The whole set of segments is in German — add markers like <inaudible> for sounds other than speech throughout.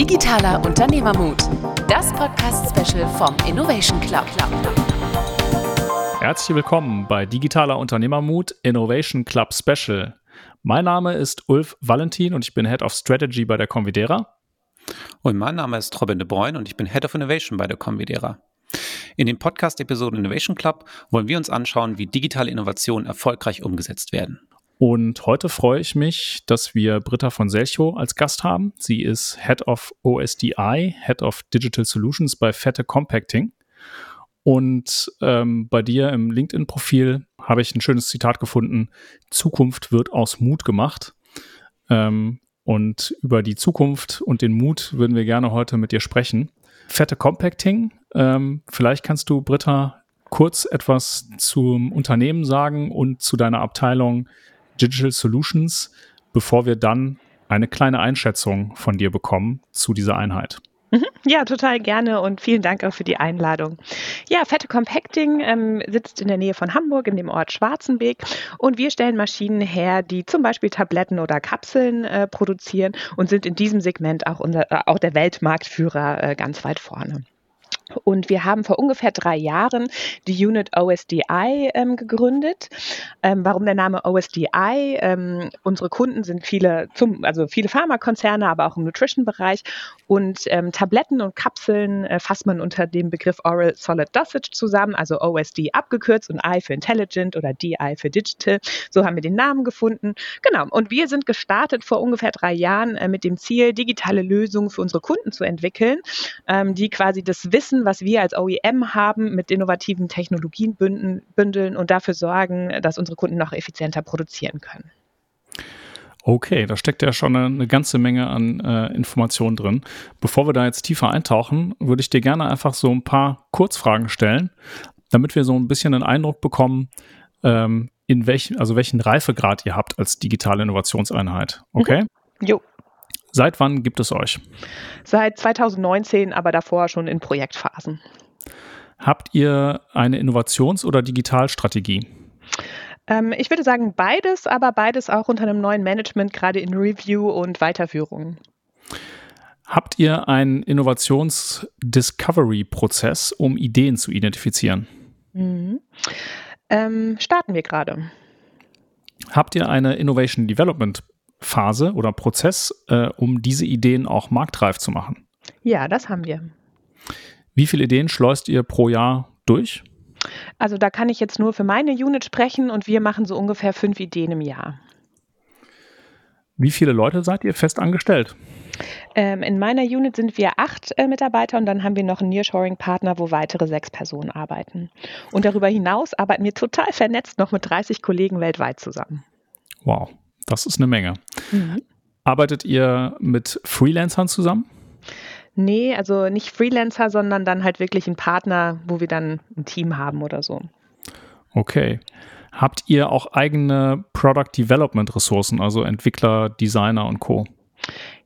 Digitaler Unternehmermut, das Podcast-Special vom Innovation Club. Herzlich willkommen bei Digitaler Unternehmermut Innovation Club Special. Mein Name ist Ulf Valentin und ich bin Head of Strategy bei der Convidera. Und mein Name ist Robin de Bruyne und ich bin Head of Innovation bei der Convidera. In den Podcast-Episoden Innovation Club wollen wir uns anschauen, wie digitale Innovationen erfolgreich umgesetzt werden. Und heute freue ich mich, dass wir Britta von Selcho als Gast haben. Sie ist Head of OSDI, Head of Digital Solutions bei Fette Compacting. Und ähm, bei dir im LinkedIn-Profil habe ich ein schönes Zitat gefunden: Zukunft wird aus Mut gemacht. Ähm, und über die Zukunft und den Mut würden wir gerne heute mit dir sprechen. Fette Compacting, ähm, vielleicht kannst du, Britta, kurz etwas zum Unternehmen sagen und zu deiner Abteilung, Digital Solutions, bevor wir dann eine kleine Einschätzung von dir bekommen zu dieser Einheit. Mhm. Ja, total gerne und vielen Dank auch für die Einladung. Ja, Fette Compacting ähm, sitzt in der Nähe von Hamburg in dem Ort Schwarzenbeek und wir stellen Maschinen her, die zum Beispiel Tabletten oder Kapseln äh, produzieren und sind in diesem Segment auch, unser, äh, auch der Weltmarktführer äh, ganz weit vorne. Und wir haben vor ungefähr drei Jahren die Unit OSDI ähm, gegründet. Ähm, warum der Name OSDI? Ähm, unsere Kunden sind viele, zum, also viele Pharmakonzerne, aber auch im Nutrition-Bereich. Und ähm, Tabletten und Kapseln äh, fasst man unter dem Begriff Oral Solid Dosage zusammen, also OSD abgekürzt und I für Intelligent oder DI für Digital. So haben wir den Namen gefunden. Genau. Und wir sind gestartet vor ungefähr drei Jahren äh, mit dem Ziel, digitale Lösungen für unsere Kunden zu entwickeln, ähm, die quasi das Wissen Wissen, was wir als OEM haben, mit innovativen Technologien bündeln und dafür sorgen, dass unsere Kunden noch effizienter produzieren können. Okay, da steckt ja schon eine, eine ganze Menge an äh, Informationen drin. Bevor wir da jetzt tiefer eintauchen, würde ich dir gerne einfach so ein paar Kurzfragen stellen, damit wir so ein bisschen einen Eindruck bekommen, ähm, in welchen, also welchen Reifegrad ihr habt als digitale Innovationseinheit. Okay? Mhm. Jo. Seit wann gibt es euch? Seit 2019, aber davor schon in Projektphasen. Habt ihr eine Innovations- oder Digitalstrategie? Ähm, ich würde sagen beides, aber beides auch unter einem neuen Management, gerade in Review und Weiterführung. Habt ihr einen Innovations-Discovery-Prozess, um Ideen zu identifizieren? Mhm. Ähm, starten wir gerade. Habt ihr eine Innovation Development Phase oder Prozess, äh, um diese Ideen auch marktreif zu machen? Ja, das haben wir. Wie viele Ideen schleust ihr pro Jahr durch? Also da kann ich jetzt nur für meine Unit sprechen und wir machen so ungefähr fünf Ideen im Jahr. Wie viele Leute seid ihr fest angestellt? Ähm, in meiner Unit sind wir acht äh, Mitarbeiter und dann haben wir noch einen Nearshoring-Partner, wo weitere sechs Personen arbeiten. Und darüber hinaus arbeiten wir total vernetzt noch mit 30 Kollegen weltweit zusammen. Wow. Das ist eine Menge. Mhm. Arbeitet ihr mit Freelancern zusammen? Nee, also nicht Freelancer, sondern dann halt wirklich ein Partner, wo wir dann ein Team haben oder so. Okay. Habt ihr auch eigene Product Development Ressourcen, also Entwickler, Designer und Co?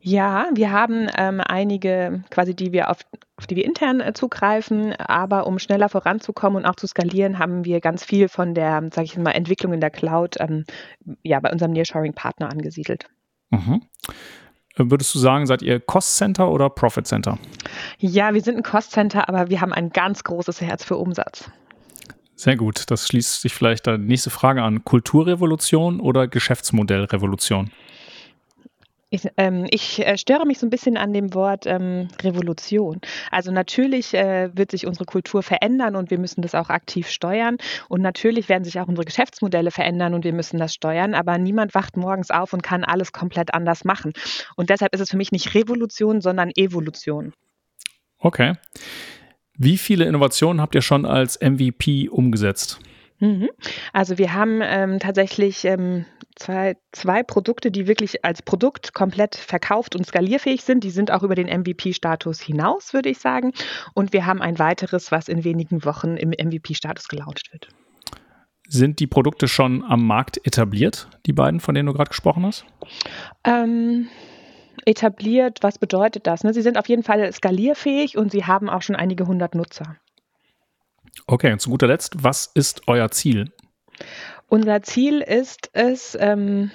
Ja, wir haben ähm, einige, quasi, die wir auf, auf die wir intern äh, zugreifen, aber um schneller voranzukommen und auch zu skalieren, haben wir ganz viel von der, sage ich mal, Entwicklung in der Cloud ähm, ja, bei unserem Nearshoring-Partner angesiedelt. Mhm. Würdest du sagen, seid ihr Cost Center oder Profit Center? Ja, wir sind ein Cost Center, aber wir haben ein ganz großes Herz für Umsatz. Sehr gut. Das schließt sich vielleicht die nächste Frage an. Kulturrevolution oder Geschäftsmodellrevolution? Ich, ähm, ich äh, störe mich so ein bisschen an dem Wort ähm, Revolution. Also natürlich äh, wird sich unsere Kultur verändern und wir müssen das auch aktiv steuern. Und natürlich werden sich auch unsere Geschäftsmodelle verändern und wir müssen das steuern. Aber niemand wacht morgens auf und kann alles komplett anders machen. Und deshalb ist es für mich nicht Revolution, sondern Evolution. Okay. Wie viele Innovationen habt ihr schon als MVP umgesetzt? Mhm. Also wir haben ähm, tatsächlich ähm, zwei, zwei Produkte, die wirklich als Produkt komplett verkauft und skalierfähig sind. Die sind auch über den MVP-Status hinaus, würde ich sagen. Und wir haben ein weiteres, was in wenigen Wochen im MVP-Status gelauncht wird. Sind die Produkte schon am Markt etabliert, die beiden, von denen du gerade gesprochen hast? Ähm, etabliert, was bedeutet das? Ne? Sie sind auf jeden Fall skalierfähig und sie haben auch schon einige hundert Nutzer. Okay, und zu guter Letzt, was ist euer Ziel? Unser Ziel ist es, ähm,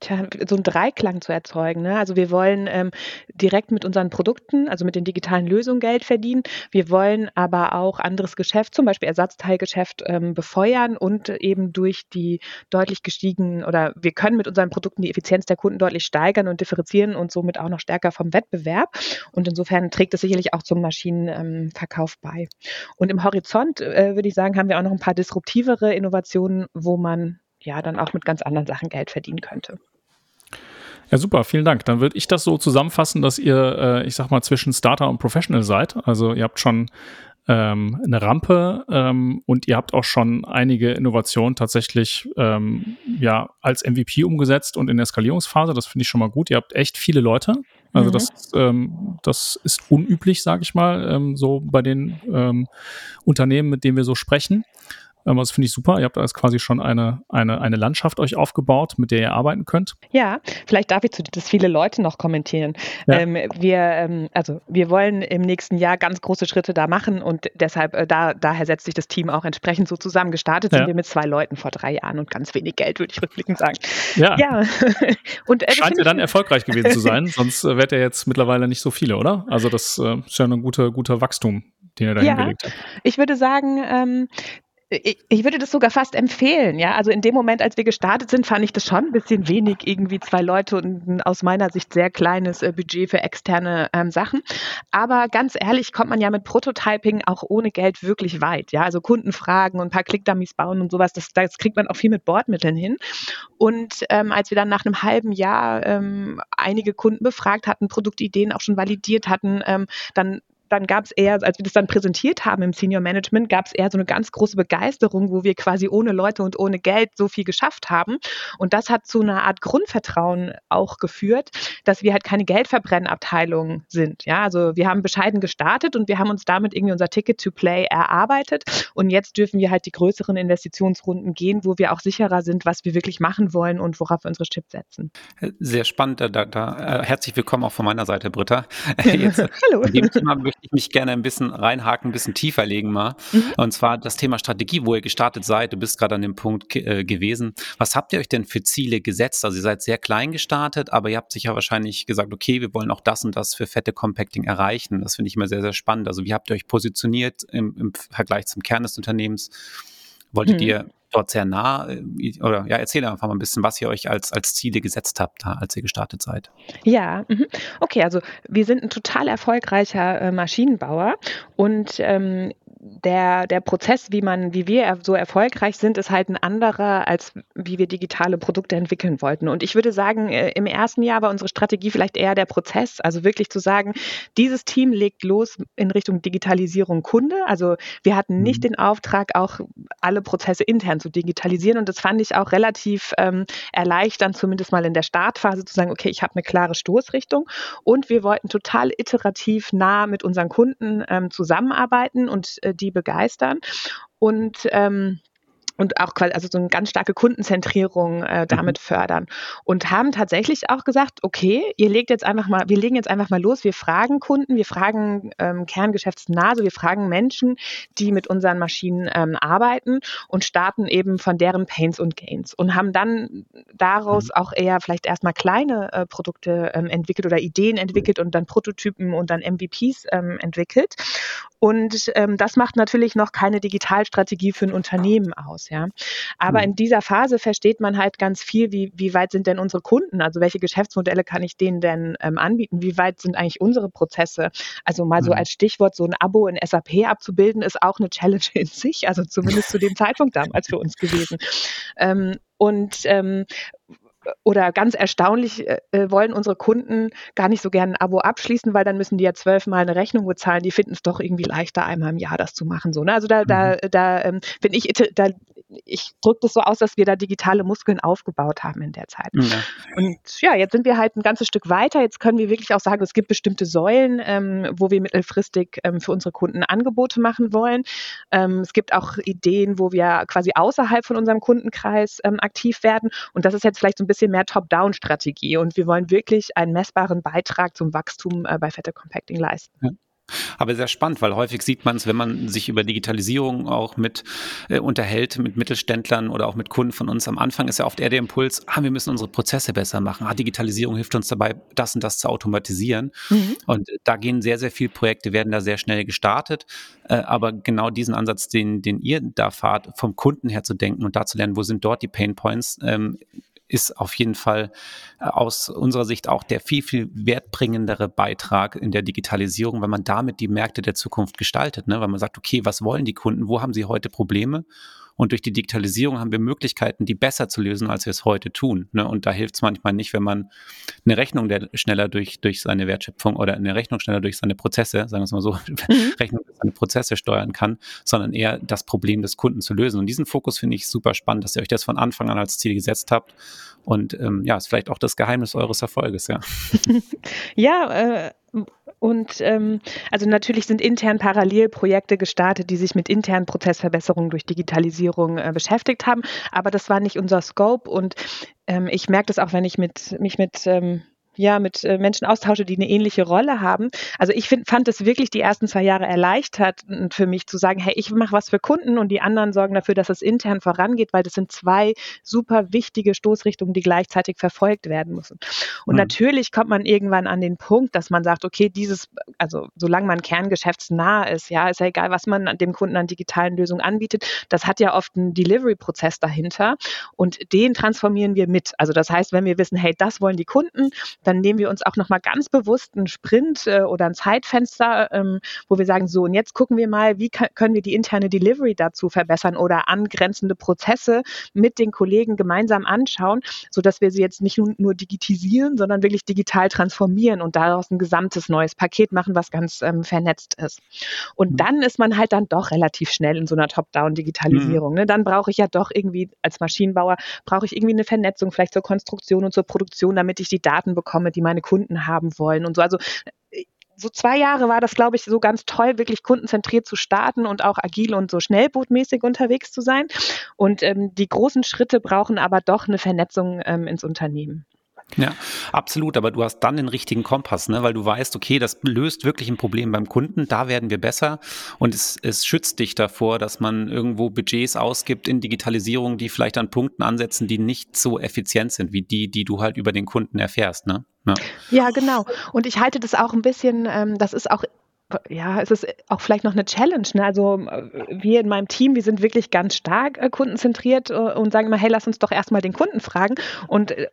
tja, so einen Dreiklang zu erzeugen. Ne? Also wir wollen ähm, direkt mit unseren Produkten, also mit den digitalen Lösungen Geld verdienen. Wir wollen aber auch anderes Geschäft, zum Beispiel Ersatzteilgeschäft, ähm, befeuern und eben durch die deutlich gestiegenen oder wir können mit unseren Produkten die Effizienz der Kunden deutlich steigern und differenzieren und somit auch noch stärker vom Wettbewerb. Und insofern trägt es sicherlich auch zum Maschinenverkauf ähm, bei. Und im Horizont, äh, würde ich sagen, haben wir auch noch ein paar disruptivere Innovationen, wo man ja dann auch mit ganz anderen Sachen Geld verdienen könnte. Ja, super, vielen Dank. Dann würde ich das so zusammenfassen, dass ihr, äh, ich sag mal, zwischen Starter und Professional seid. Also ihr habt schon ähm, eine Rampe ähm, und ihr habt auch schon einige Innovationen tatsächlich ähm, ja als MVP umgesetzt und in der Skalierungsphase. Das finde ich schon mal gut. Ihr habt echt viele Leute. Also mhm. das, ähm, das ist unüblich, sage ich mal, ähm, so bei den ähm, Unternehmen, mit denen wir so sprechen. Ähm, das finde ich super. Ihr habt da quasi schon eine, eine, eine Landschaft euch aufgebaut, mit der ihr arbeiten könnt. Ja, vielleicht darf ich zu das viele Leute noch kommentieren. Ja. Ähm, wir, ähm, also wir wollen im nächsten Jahr ganz große Schritte da machen und deshalb, äh, da, daher setzt sich das Team auch entsprechend so zusammen. Gestartet ja. sind wir mit zwei Leuten vor drei Jahren und ganz wenig Geld, würde ich rückblickend sagen. Ja. ja. <laughs> und, äh, Scheint ja dann erfolgreich gewesen zu sein, sonst äh, wärt ihr jetzt mittlerweile nicht so viele, oder? Also das äh, ist ja ein guter, guter Wachstum den ihr da ja, hingelegt habt. Ich würde sagen, ähm, ich, würde das sogar fast empfehlen, ja. Also in dem Moment, als wir gestartet sind, fand ich das schon ein bisschen wenig, irgendwie zwei Leute und ein aus meiner Sicht sehr kleines äh, Budget für externe ähm, Sachen. Aber ganz ehrlich, kommt man ja mit Prototyping auch ohne Geld wirklich weit, ja. Also Kundenfragen und ein paar Clickdummies bauen und sowas, das, das kriegt man auch viel mit Bordmitteln hin. Und ähm, als wir dann nach einem halben Jahr ähm, einige Kunden befragt hatten, Produktideen auch schon validiert hatten, ähm, dann dann gab es eher, als wir das dann präsentiert haben im Senior Management, gab es eher so eine ganz große Begeisterung, wo wir quasi ohne Leute und ohne Geld so viel geschafft haben. Und das hat zu einer Art Grundvertrauen auch geführt, dass wir halt keine Geldverbrennabteilung sind. Ja, also wir haben bescheiden gestartet und wir haben uns damit irgendwie unser Ticket to Play erarbeitet. Und jetzt dürfen wir halt die größeren Investitionsrunden gehen, wo wir auch sicherer sind, was wir wirklich machen wollen und worauf wir unsere Chips setzen. Sehr spannend. Da, da, äh, herzlich willkommen auch von meiner Seite, Britta. <laughs> Jetzt, Hallo. Möchte ich mich gerne ein bisschen reinhaken, ein bisschen tiefer legen mal. Mhm. Und zwar das Thema Strategie, wo ihr gestartet seid. Du bist gerade an dem Punkt äh, gewesen. Was habt ihr euch denn für Ziele gesetzt? Also ihr seid sehr klein gestartet, aber ihr habt sicher wahrscheinlich gesagt, okay, wir wollen auch das und das für fette Compacting erreichen. Das finde ich immer sehr, sehr spannend. Also wie habt ihr euch positioniert im, im Vergleich zum Kern des Unternehmens? Wolltet mhm. ihr dort sehr nah? Äh, oder ja, erzähl einfach mal ein bisschen, was ihr euch als, als Ziele gesetzt habt, als ihr gestartet seid. Ja, mhm. okay, also wir sind ein total erfolgreicher äh, Maschinenbauer und ähm, der, der Prozess, wie man, wie wir so erfolgreich sind, ist halt ein anderer, als wie wir digitale Produkte entwickeln wollten. Und ich würde sagen, äh, im ersten Jahr war unsere Strategie vielleicht eher der Prozess, also wirklich zu sagen, dieses Team legt los in Richtung Digitalisierung Kunde. Also wir hatten nicht mhm. den Auftrag, auch alle Prozesse intern zu digitalisieren. Und das fand ich auch relativ ähm, erleichternd, zumindest mal in der Startphase zu sagen, okay, ich habe eine klare Stoßrichtung. Und wir wollten total iterativ nah mit unseren Kunden ähm, zusammenarbeiten und die begeistern. Und ähm, und auch quasi, also so eine ganz starke Kundenzentrierung äh, damit mhm. fördern. Und haben tatsächlich auch gesagt, okay, ihr legt jetzt einfach mal, wir legen jetzt einfach mal los, wir fragen Kunden, wir fragen ähm, Kerngeschäftsnah, also wir fragen Menschen, die mit unseren Maschinen ähm, arbeiten und starten eben von deren Pains und Gains und haben dann daraus mhm. auch eher vielleicht erstmal kleine äh, Produkte ähm, entwickelt oder Ideen entwickelt und dann Prototypen und dann MVPs ähm, entwickelt. Und ähm, das macht natürlich noch keine Digitalstrategie für ein Unternehmen aus, ja. Aber mhm. in dieser Phase versteht man halt ganz viel, wie, wie weit sind denn unsere Kunden? Also welche Geschäftsmodelle kann ich denen denn ähm, anbieten? Wie weit sind eigentlich unsere Prozesse? Also mal so mhm. als Stichwort, so ein Abo in SAP abzubilden, ist auch eine Challenge in sich, also zumindest zu dem <laughs> Zeitpunkt damals für uns gewesen. Ähm, und ähm, oder ganz erstaunlich äh, äh, wollen unsere Kunden gar nicht so gerne ein Abo abschließen, weil dann müssen die ja zwölfmal eine Rechnung bezahlen. Die finden es doch irgendwie leichter, einmal im Jahr das zu machen. So, ne? Also da, mhm. da, da ähm, bin ich, da, ich drücke das so aus, dass wir da digitale Muskeln aufgebaut haben in der Zeit. Ja. Und ja, jetzt sind wir halt ein ganzes Stück weiter. Jetzt können wir wirklich auch sagen, es gibt bestimmte Säulen, ähm, wo wir mittelfristig ähm, für unsere Kunden Angebote machen wollen. Ähm, es gibt auch Ideen, wo wir quasi außerhalb von unserem Kundenkreis ähm, aktiv werden. Und das ist jetzt vielleicht so ein bisschen mehr Top-Down-Strategie. Und wir wollen wirklich einen messbaren Beitrag zum Wachstum äh, bei Fette Compacting leisten. Ja. Aber sehr spannend, weil häufig sieht man es, wenn man sich über Digitalisierung auch mit äh, unterhält, mit Mittelständlern oder auch mit Kunden von uns. Am Anfang ist ja oft eher der Impuls, ah, wir müssen unsere Prozesse besser machen. Ah, Digitalisierung hilft uns dabei, das und das zu automatisieren. Mhm. Und da gehen sehr, sehr viele Projekte, werden da sehr schnell gestartet. Äh, aber genau diesen Ansatz, den, den ihr da fahrt, vom Kunden her zu denken und da zu lernen, wo sind dort die Pain Points, ähm, ist auf jeden Fall äh, aus unserer Sicht auch der viel, viel wertbringendere Beitrag in der Digitalisierung, weil man damit die Märkte der Zukunft gestaltet, ne? weil man sagt, okay, was wollen die Kunden, wo haben sie heute Probleme und durch die Digitalisierung haben wir Möglichkeiten, die besser zu lösen, als wir es heute tun. Ne? Und da hilft es manchmal nicht, wenn man eine Rechnung der schneller durch, durch seine Wertschöpfung oder eine Rechnung schneller durch seine Prozesse, sagen wir es mal so, <laughs> mhm. Rechnung durch seine Prozesse steuern kann, sondern eher das Problem des Kunden zu lösen. Und diesen Fokus finde ich super spannend, dass ihr euch das von Anfang an als Ziel gesetzt habt. Und ähm, ja, ist vielleicht auch das Geheimnis eures Erfolges, ja. <laughs> ja, äh, und ähm, also natürlich sind intern Parallelprojekte gestartet, die sich mit internen Prozessverbesserungen durch Digitalisierung äh, beschäftigt haben. Aber das war nicht unser Scope. Und ähm, ich merke das auch, wenn ich mit, mich mit ähm, ja, mit äh, Menschen austausche, die eine ähnliche Rolle haben. Also ich find, fand es wirklich die ersten zwei Jahre erleichtert für mich zu sagen, hey, ich mache was für Kunden und die anderen sorgen dafür, dass es intern vorangeht, weil das sind zwei super wichtige Stoßrichtungen, die gleichzeitig verfolgt werden müssen. Und mhm. natürlich kommt man irgendwann an den Punkt, dass man sagt, okay, dieses, also solange man kerngeschäftsnah ist, ja, ist ja egal, was man dem Kunden an digitalen Lösungen anbietet, das hat ja oft einen Delivery-Prozess dahinter und den transformieren wir mit. Also das heißt, wenn wir wissen, hey, das wollen die Kunden, dann nehmen wir uns auch nochmal ganz bewusst einen Sprint äh, oder ein Zeitfenster, ähm, wo wir sagen, so, und jetzt gucken wir mal, wie können wir die interne Delivery dazu verbessern oder angrenzende Prozesse mit den Kollegen gemeinsam anschauen, sodass wir sie jetzt nicht nur digitisieren, sondern wirklich digital transformieren und daraus ein gesamtes neues Paket machen, was ganz ähm, vernetzt ist. Und mhm. dann ist man halt dann doch relativ schnell in so einer Top-Down-Digitalisierung. Mhm. Ne? Dann brauche ich ja doch irgendwie als Maschinenbauer, brauche ich irgendwie eine Vernetzung vielleicht zur Konstruktion und zur Produktion, damit ich die Daten bekomme bekomme, die meine Kunden haben wollen und so. Also äh, so zwei Jahre war das, glaube ich, so ganz toll, wirklich kundenzentriert zu starten und auch agil und so schnellbootmäßig unterwegs zu sein. Und ähm, die großen Schritte brauchen aber doch eine Vernetzung ähm, ins Unternehmen. Ja, absolut. Aber du hast dann den richtigen Kompass, ne? weil du weißt, okay, das löst wirklich ein Problem beim Kunden. Da werden wir besser. Und es, es schützt dich davor, dass man irgendwo Budgets ausgibt in Digitalisierung, die vielleicht an Punkten ansetzen, die nicht so effizient sind wie die, die du halt über den Kunden erfährst. Ne? Ja. ja, genau. Und ich halte das auch ein bisschen, ähm, das ist auch ja, es ist auch vielleicht noch eine Challenge. Ne? Also wir in meinem Team, wir sind wirklich ganz stark äh, kundenzentriert äh, und sagen immer, hey, lass uns doch erstmal den Kunden fragen. Und äh,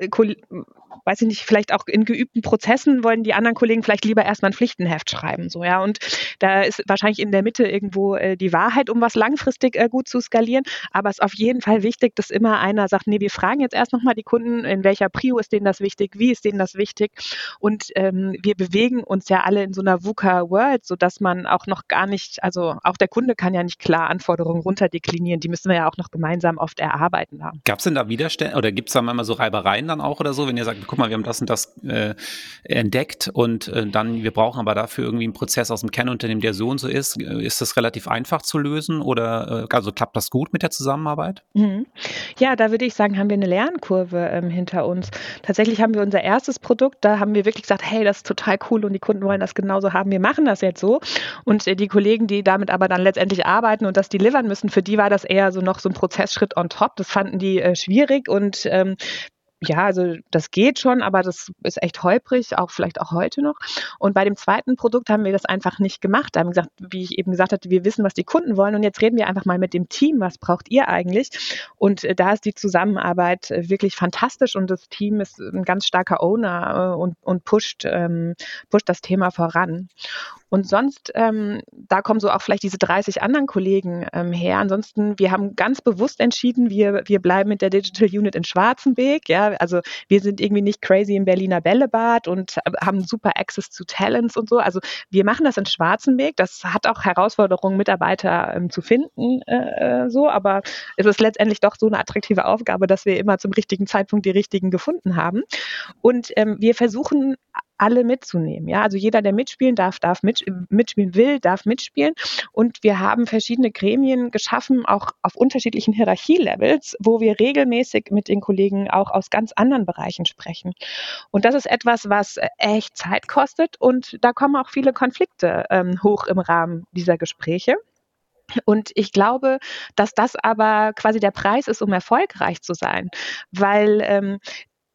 weiß ich nicht, vielleicht auch in geübten Prozessen wollen die anderen Kollegen vielleicht lieber erstmal ein Pflichtenheft schreiben. So, ja. Und da ist wahrscheinlich in der Mitte irgendwo äh, die Wahrheit, um was langfristig äh, gut zu skalieren. Aber es ist auf jeden Fall wichtig, dass immer einer sagt, nee, wir fragen jetzt erst nochmal die Kunden, in welcher Prio ist denen das wichtig, wie ist denen das wichtig. Und ähm, wir bewegen uns ja alle in so einer VUCA-World, sodass man auch noch gar nicht, also auch der Kunde kann ja nicht klar Anforderungen runterdeklinieren, die müssen wir ja auch noch gemeinsam oft erarbeiten. Gab es denn da Widerstände oder gibt es da manchmal so Reibereien dann auch oder so, wenn ihr sagt, guck mal, wir haben das und das äh, entdeckt und äh, dann, wir brauchen aber dafür irgendwie einen Prozess aus dem Kernunternehmen, der so und so ist. Ist das relativ einfach zu lösen oder äh, also klappt das gut mit der Zusammenarbeit? Mhm. Ja, da würde ich sagen, haben wir eine Lernkurve ähm, hinter uns. Tatsächlich haben wir unser erstes Produkt, da haben wir wirklich gesagt, hey, das ist total cool und die Kunden wollen das genauso haben. Wir machen das jetzt so. Und äh, die Kollegen, die damit aber dann letztendlich arbeiten und das delivern müssen, für die war das eher so noch so ein Prozessschritt on top. Das fanden die äh, schwierig und ähm, ja, also das geht schon, aber das ist echt holprig, auch vielleicht auch heute noch. Und bei dem zweiten Produkt haben wir das einfach nicht gemacht. Da haben gesagt, wie ich eben gesagt hatte, wir wissen, was die Kunden wollen und jetzt reden wir einfach mal mit dem Team, was braucht ihr eigentlich? Und äh, da ist die Zusammenarbeit äh, wirklich fantastisch und das Team ist ein ganz starker Owner äh, und, und pusht, ähm, pusht das Thema voran. Und sonst, ähm, da kommen so auch vielleicht diese 30 anderen Kollegen ähm, her. Ansonsten, wir haben ganz bewusst entschieden, wir, wir bleiben mit der Digital Unit in Schwarzenbeek. Ja, also wir sind irgendwie nicht crazy im Berliner Bällebad und haben super Access zu Talents und so. Also wir machen das in Schwarzenbeek. Das hat auch Herausforderungen, Mitarbeiter ähm, zu finden, äh, äh, so, aber es ist letztendlich doch so eine attraktive Aufgabe, dass wir immer zum richtigen Zeitpunkt die richtigen gefunden haben. Und ähm, wir versuchen alle mitzunehmen. Ja, also jeder, der mitspielen darf, darf mit, mitspielen will, darf mitspielen. Und wir haben verschiedene Gremien geschaffen, auch auf unterschiedlichen Hierarchielevels, wo wir regelmäßig mit den Kollegen auch aus ganz anderen Bereichen sprechen. Und das ist etwas, was echt Zeit kostet und da kommen auch viele Konflikte ähm, hoch im Rahmen dieser Gespräche. Und ich glaube, dass das aber quasi der Preis ist, um erfolgreich zu sein, weil ähm,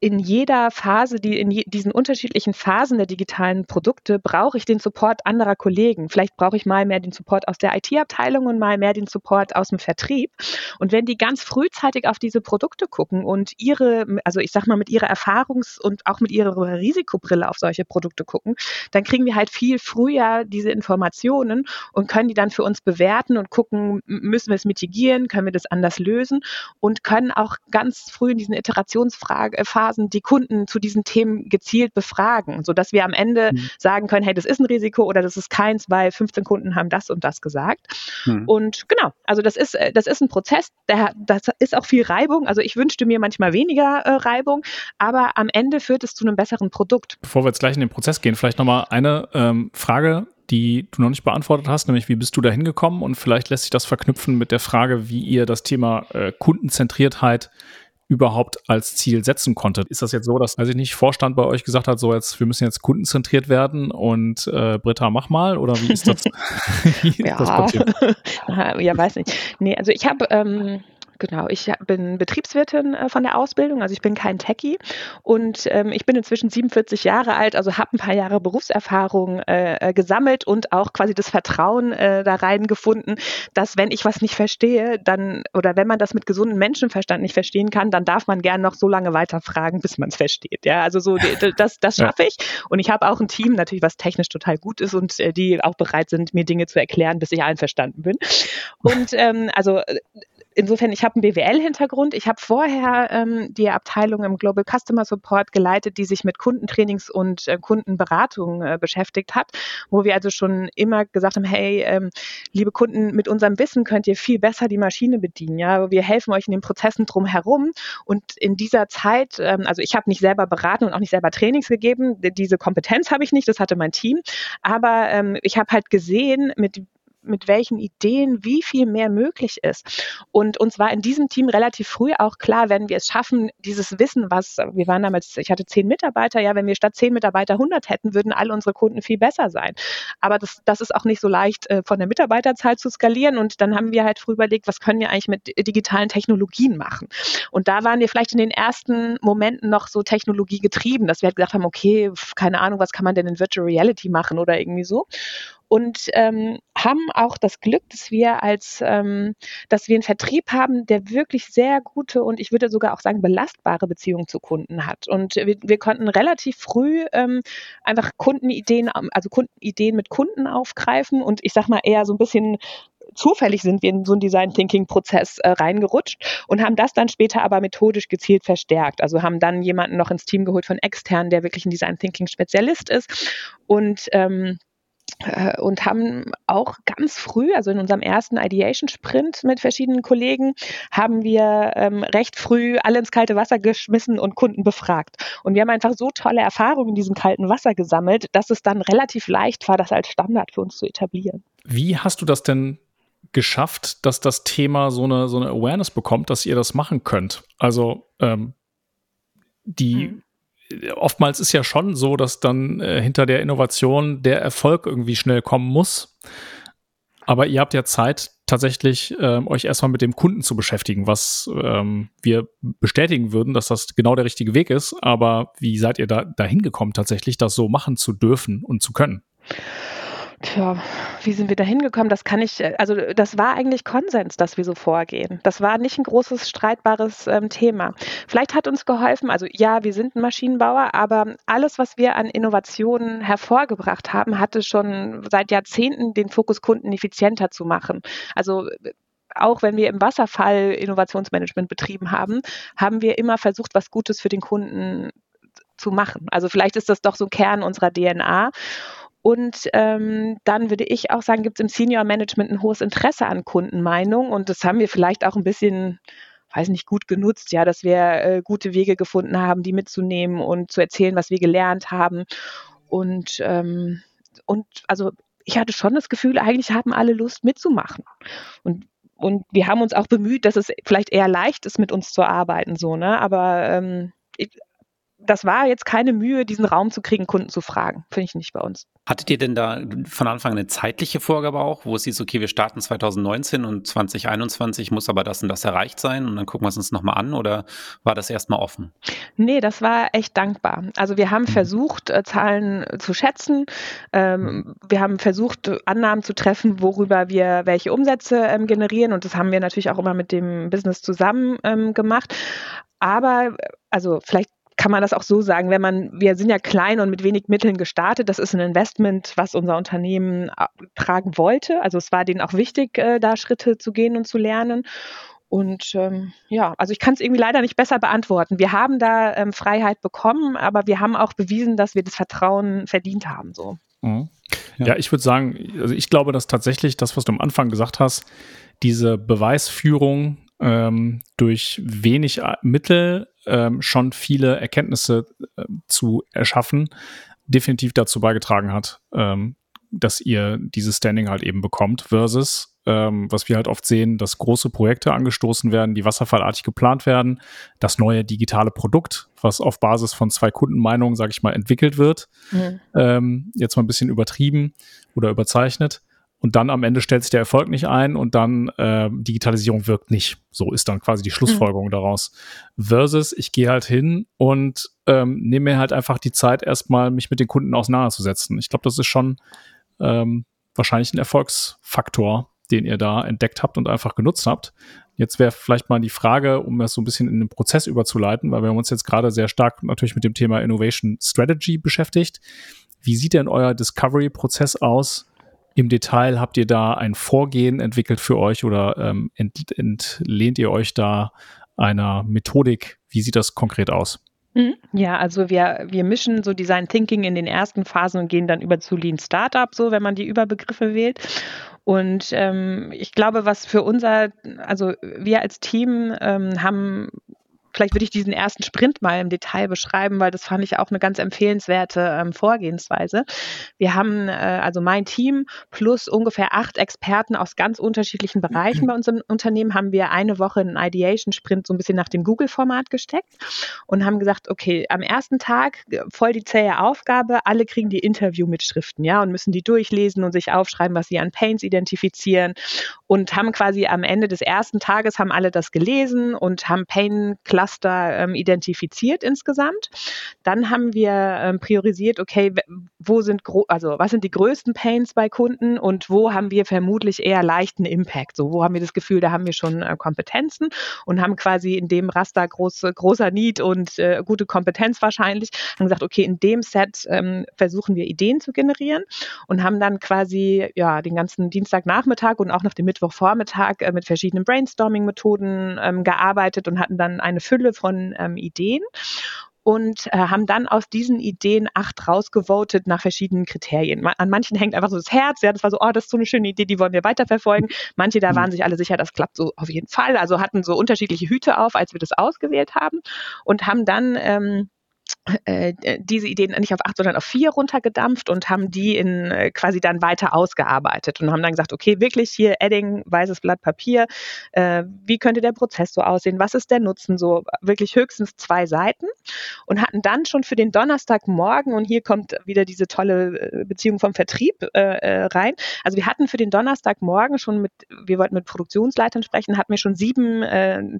in jeder Phase, die in diesen unterschiedlichen Phasen der digitalen Produkte brauche ich den Support anderer Kollegen. Vielleicht brauche ich mal mehr den Support aus der IT-Abteilung und mal mehr den Support aus dem Vertrieb. Und wenn die ganz frühzeitig auf diese Produkte gucken und ihre, also ich sag mal mit ihrer Erfahrungs- und auch mit ihrer Risikobrille auf solche Produkte gucken, dann kriegen wir halt viel früher diese Informationen und können die dann für uns bewerten und gucken, müssen wir es mitigieren, können wir das anders lösen und können auch ganz früh in diesen Iterationsphasen Phasen die Kunden zu diesen Themen gezielt befragen, sodass wir am Ende mhm. sagen können, hey, das ist ein Risiko oder das ist keins, weil 15 Kunden haben das und das gesagt. Mhm. Und genau, also das ist, äh, das ist ein Prozess, der, das ist auch viel Reibung. Also ich wünschte mir manchmal weniger äh, Reibung, aber am Ende führt es zu einem besseren Produkt. Bevor wir jetzt gleich in den Prozess gehen, vielleicht nochmal eine ähm, Frage, die du noch nicht beantwortet hast, nämlich wie bist du da hingekommen? Und vielleicht lässt sich das verknüpfen mit der Frage, wie ihr das Thema äh, Kundenzentriertheit überhaupt als Ziel setzen konnte. Ist das jetzt so, dass, weiß ich nicht, Vorstand bei euch gesagt hat, so jetzt, wir müssen jetzt kundenzentriert werden und äh, Britta, mach mal? Oder wie ist das? <laughs> wie ist ja. das passiert? <laughs> ja, weiß nicht. Nee, also ich habe ähm, Genau, ich bin Betriebswirtin äh, von der Ausbildung, also ich bin kein Techie und ähm, ich bin inzwischen 47 Jahre alt, also habe ein paar Jahre Berufserfahrung äh, äh, gesammelt und auch quasi das Vertrauen äh, da rein gefunden, dass wenn ich was nicht verstehe, dann oder wenn man das mit gesundem Menschenverstand nicht verstehen kann, dann darf man gern noch so lange weiter fragen, bis man es versteht. Ja, also so das, das schaffe ich und ich habe auch ein Team natürlich, was technisch total gut ist und äh, die auch bereit sind, mir Dinge zu erklären, bis ich einverstanden bin. Und ähm, also äh, insofern, ich habe einen BWL-Hintergrund. Ich habe vorher ähm, die Abteilung im Global Customer Support geleitet, die sich mit Kundentrainings und äh, Kundenberatung äh, beschäftigt hat, wo wir also schon immer gesagt haben, hey, ähm, liebe Kunden, mit unserem Wissen könnt ihr viel besser die Maschine bedienen. Ja, wir helfen euch in den Prozessen drumherum. Und in dieser Zeit, ähm, also ich habe nicht selber beraten und auch nicht selber Trainings gegeben. Diese Kompetenz habe ich nicht, das hatte mein Team. Aber ähm, ich habe halt gesehen, mit mit welchen Ideen wie viel mehr möglich ist. Und uns war in diesem Team relativ früh auch klar, wenn wir es schaffen, dieses Wissen, was wir waren damals, ich hatte zehn Mitarbeiter, ja, wenn wir statt zehn Mitarbeiter 100 hätten, würden all unsere Kunden viel besser sein. Aber das, das ist auch nicht so leicht äh, von der Mitarbeiterzahl zu skalieren. Und dann haben wir halt früh überlegt, was können wir eigentlich mit digitalen Technologien machen? Und da waren wir vielleicht in den ersten Momenten noch so technologiegetrieben, dass wir halt gesagt haben, okay, keine Ahnung, was kann man denn in Virtual Reality machen oder irgendwie so und ähm, haben auch das Glück, dass wir als, ähm, dass wir einen Vertrieb haben, der wirklich sehr gute und ich würde sogar auch sagen belastbare Beziehungen zu Kunden hat. Und wir, wir konnten relativ früh ähm, einfach Kundenideen, also Kundenideen mit Kunden aufgreifen und ich sag mal eher so ein bisschen zufällig sind wir in so einen Design Thinking Prozess äh, reingerutscht und haben das dann später aber methodisch gezielt verstärkt. Also haben dann jemanden noch ins Team geholt von extern, der wirklich ein Design Thinking Spezialist ist und ähm, äh, und haben auch ganz früh, also in unserem ersten Ideation-Sprint mit verschiedenen Kollegen, haben wir ähm, recht früh alle ins kalte Wasser geschmissen und Kunden befragt. Und wir haben einfach so tolle Erfahrungen in diesem kalten Wasser gesammelt, dass es dann relativ leicht war, das als Standard für uns zu etablieren. Wie hast du das denn geschafft, dass das Thema so eine, so eine Awareness bekommt, dass ihr das machen könnt? Also ähm, die hm oftmals ist ja schon so, dass dann äh, hinter der Innovation der Erfolg irgendwie schnell kommen muss. Aber ihr habt ja Zeit, tatsächlich ähm, euch erstmal mit dem Kunden zu beschäftigen, was ähm, wir bestätigen würden, dass das genau der richtige Weg ist. Aber wie seid ihr da dahin gekommen, tatsächlich das so machen zu dürfen und zu können? Tja, wie sind wir da hingekommen? Das kann ich, äh, also das war eigentlich Konsens, dass wir so vorgehen. Das war nicht ein großes streitbares ähm, Thema. Vielleicht hat uns geholfen, also ja, wir sind ein Maschinenbauer, aber alles, was wir an Innovationen hervorgebracht haben, hatte schon seit Jahrzehnten den Fokus, Kunden effizienter zu machen. Also auch wenn wir im Wasserfall Innovationsmanagement betrieben haben, haben wir immer versucht, was Gutes für den Kunden zu machen. Also vielleicht ist das doch so ein Kern unserer DNA. Und ähm, dann würde ich auch sagen, gibt es im Senior Management ein hohes Interesse an Kundenmeinung und das haben wir vielleicht auch ein bisschen weiß nicht, gut genutzt, ja, dass wir äh, gute Wege gefunden haben, die mitzunehmen und zu erzählen, was wir gelernt haben. Und, ähm, und also ich hatte schon das Gefühl, eigentlich haben alle Lust mitzumachen. Und und wir haben uns auch bemüht, dass es vielleicht eher leicht ist, mit uns zu arbeiten, so, ne? Aber ähm, ich, das war jetzt keine Mühe, diesen Raum zu kriegen, Kunden zu fragen. Finde ich nicht bei uns. Hattet ihr denn da von Anfang eine zeitliche Vorgabe auch, wo es hieß, okay, wir starten 2019 und 2021 muss aber das und das erreicht sein und dann gucken wir es uns nochmal an oder war das erstmal offen? Nee, das war echt dankbar. Also wir haben mhm. versucht, äh, Zahlen zu schätzen. Ähm, mhm. wir haben versucht, Annahmen zu treffen, worüber wir welche Umsätze ähm, generieren und das haben wir natürlich auch immer mit dem Business zusammen ähm, gemacht. Aber also vielleicht kann man das auch so sagen, wenn man, wir sind ja klein und mit wenig Mitteln gestartet, das ist ein Investment, was unser Unternehmen äh, tragen wollte. Also es war denen auch wichtig, äh, da Schritte zu gehen und zu lernen. Und ähm, ja, also ich kann es irgendwie leider nicht besser beantworten. Wir haben da ähm, Freiheit bekommen, aber wir haben auch bewiesen, dass wir das Vertrauen verdient haben. So. Mhm. Ja. ja, ich würde sagen, also ich glaube, dass tatsächlich das, was du am Anfang gesagt hast, diese Beweisführung ähm, durch wenig Mittel ähm, schon viele Erkenntnisse äh, zu erschaffen, definitiv dazu beigetragen hat, ähm, dass ihr dieses Standing halt eben bekommt, versus ähm, was wir halt oft sehen, dass große Projekte angestoßen werden, die wasserfallartig geplant werden, das neue digitale Produkt, was auf Basis von zwei Kundenmeinungen, sage ich mal, entwickelt wird, mhm. ähm, jetzt mal ein bisschen übertrieben oder überzeichnet und dann am Ende stellt sich der Erfolg nicht ein und dann äh, Digitalisierung wirkt nicht. So ist dann quasi die Schlussfolgerung mhm. daraus. Versus, ich gehe halt hin und ähm, nehme mir halt einfach die Zeit, erstmal mich mit den Kunden auseinanderzusetzen. Ich glaube, das ist schon ähm, wahrscheinlich ein Erfolgsfaktor, den ihr da entdeckt habt und einfach genutzt habt. Jetzt wäre vielleicht mal die Frage, um das so ein bisschen in den Prozess überzuleiten, weil wir haben uns jetzt gerade sehr stark natürlich mit dem Thema Innovation Strategy beschäftigt. Wie sieht denn euer Discovery-Prozess aus? Im Detail habt ihr da ein Vorgehen entwickelt für euch oder ähm, ent, entlehnt ihr euch da einer Methodik? Wie sieht das konkret aus? Mhm. Ja, also wir, wir mischen so Design Thinking in den ersten Phasen und gehen dann über zu Lean Startup, so wenn man die Überbegriffe wählt. Und ähm, ich glaube, was für unser, also wir als Team ähm, haben vielleicht würde ich diesen ersten Sprint mal im Detail beschreiben, weil das fand ich auch eine ganz empfehlenswerte ähm, Vorgehensweise. Wir haben äh, also mein Team plus ungefähr acht Experten aus ganz unterschiedlichen Bereichen bei unserem Unternehmen haben wir eine Woche einen Ideation-Sprint so ein bisschen nach dem Google-Format gesteckt und haben gesagt, okay, am ersten Tag äh, voll die zähe Aufgabe, alle kriegen die Interview-Mitschriften, ja, und müssen die durchlesen und sich aufschreiben, was sie an Pains identifizieren und haben quasi am Ende des ersten Tages haben alle das gelesen und haben Pain-Cluster Cluster ähm, identifiziert insgesamt. Dann haben wir ähm, priorisiert, okay, wo sind also was sind die größten Pains bei Kunden und wo haben wir vermutlich eher leichten Impact? So, wo haben wir das Gefühl, da haben wir schon äh, Kompetenzen und haben quasi in dem Raster große, großer Need und äh, gute Kompetenz wahrscheinlich, haben gesagt, okay, in dem Set ähm, versuchen wir Ideen zu generieren und haben dann quasi ja den ganzen Dienstagnachmittag und auch noch den Mittwochvormittag äh, mit verschiedenen Brainstorming-Methoden ähm, gearbeitet und hatten dann eine Fülle von ähm, Ideen und äh, haben dann aus diesen Ideen acht rausgevotet nach verschiedenen Kriterien. An manchen hängt einfach so das Herz, ja, das war so, oh, das ist so eine schöne Idee, die wollen wir weiterverfolgen. Manche da mhm. waren sich alle sicher, das klappt so auf jeden Fall, also hatten so unterschiedliche Hüte auf, als wir das ausgewählt haben und haben dann ähm, äh, diese Ideen nicht auf acht, sondern auf vier runtergedampft und haben die in äh, quasi dann weiter ausgearbeitet und haben dann gesagt, okay, wirklich hier Edding, weißes Blatt Papier, äh, wie könnte der Prozess so aussehen, was ist der Nutzen, so wirklich höchstens zwei Seiten und hatten dann schon für den Donnerstagmorgen, und hier kommt wieder diese tolle äh, Beziehung vom Vertrieb rein, also wir hatten für den Donnerstagmorgen schon mit, wir wollten mit Produktionsleitern sprechen, hatten wir schon sieben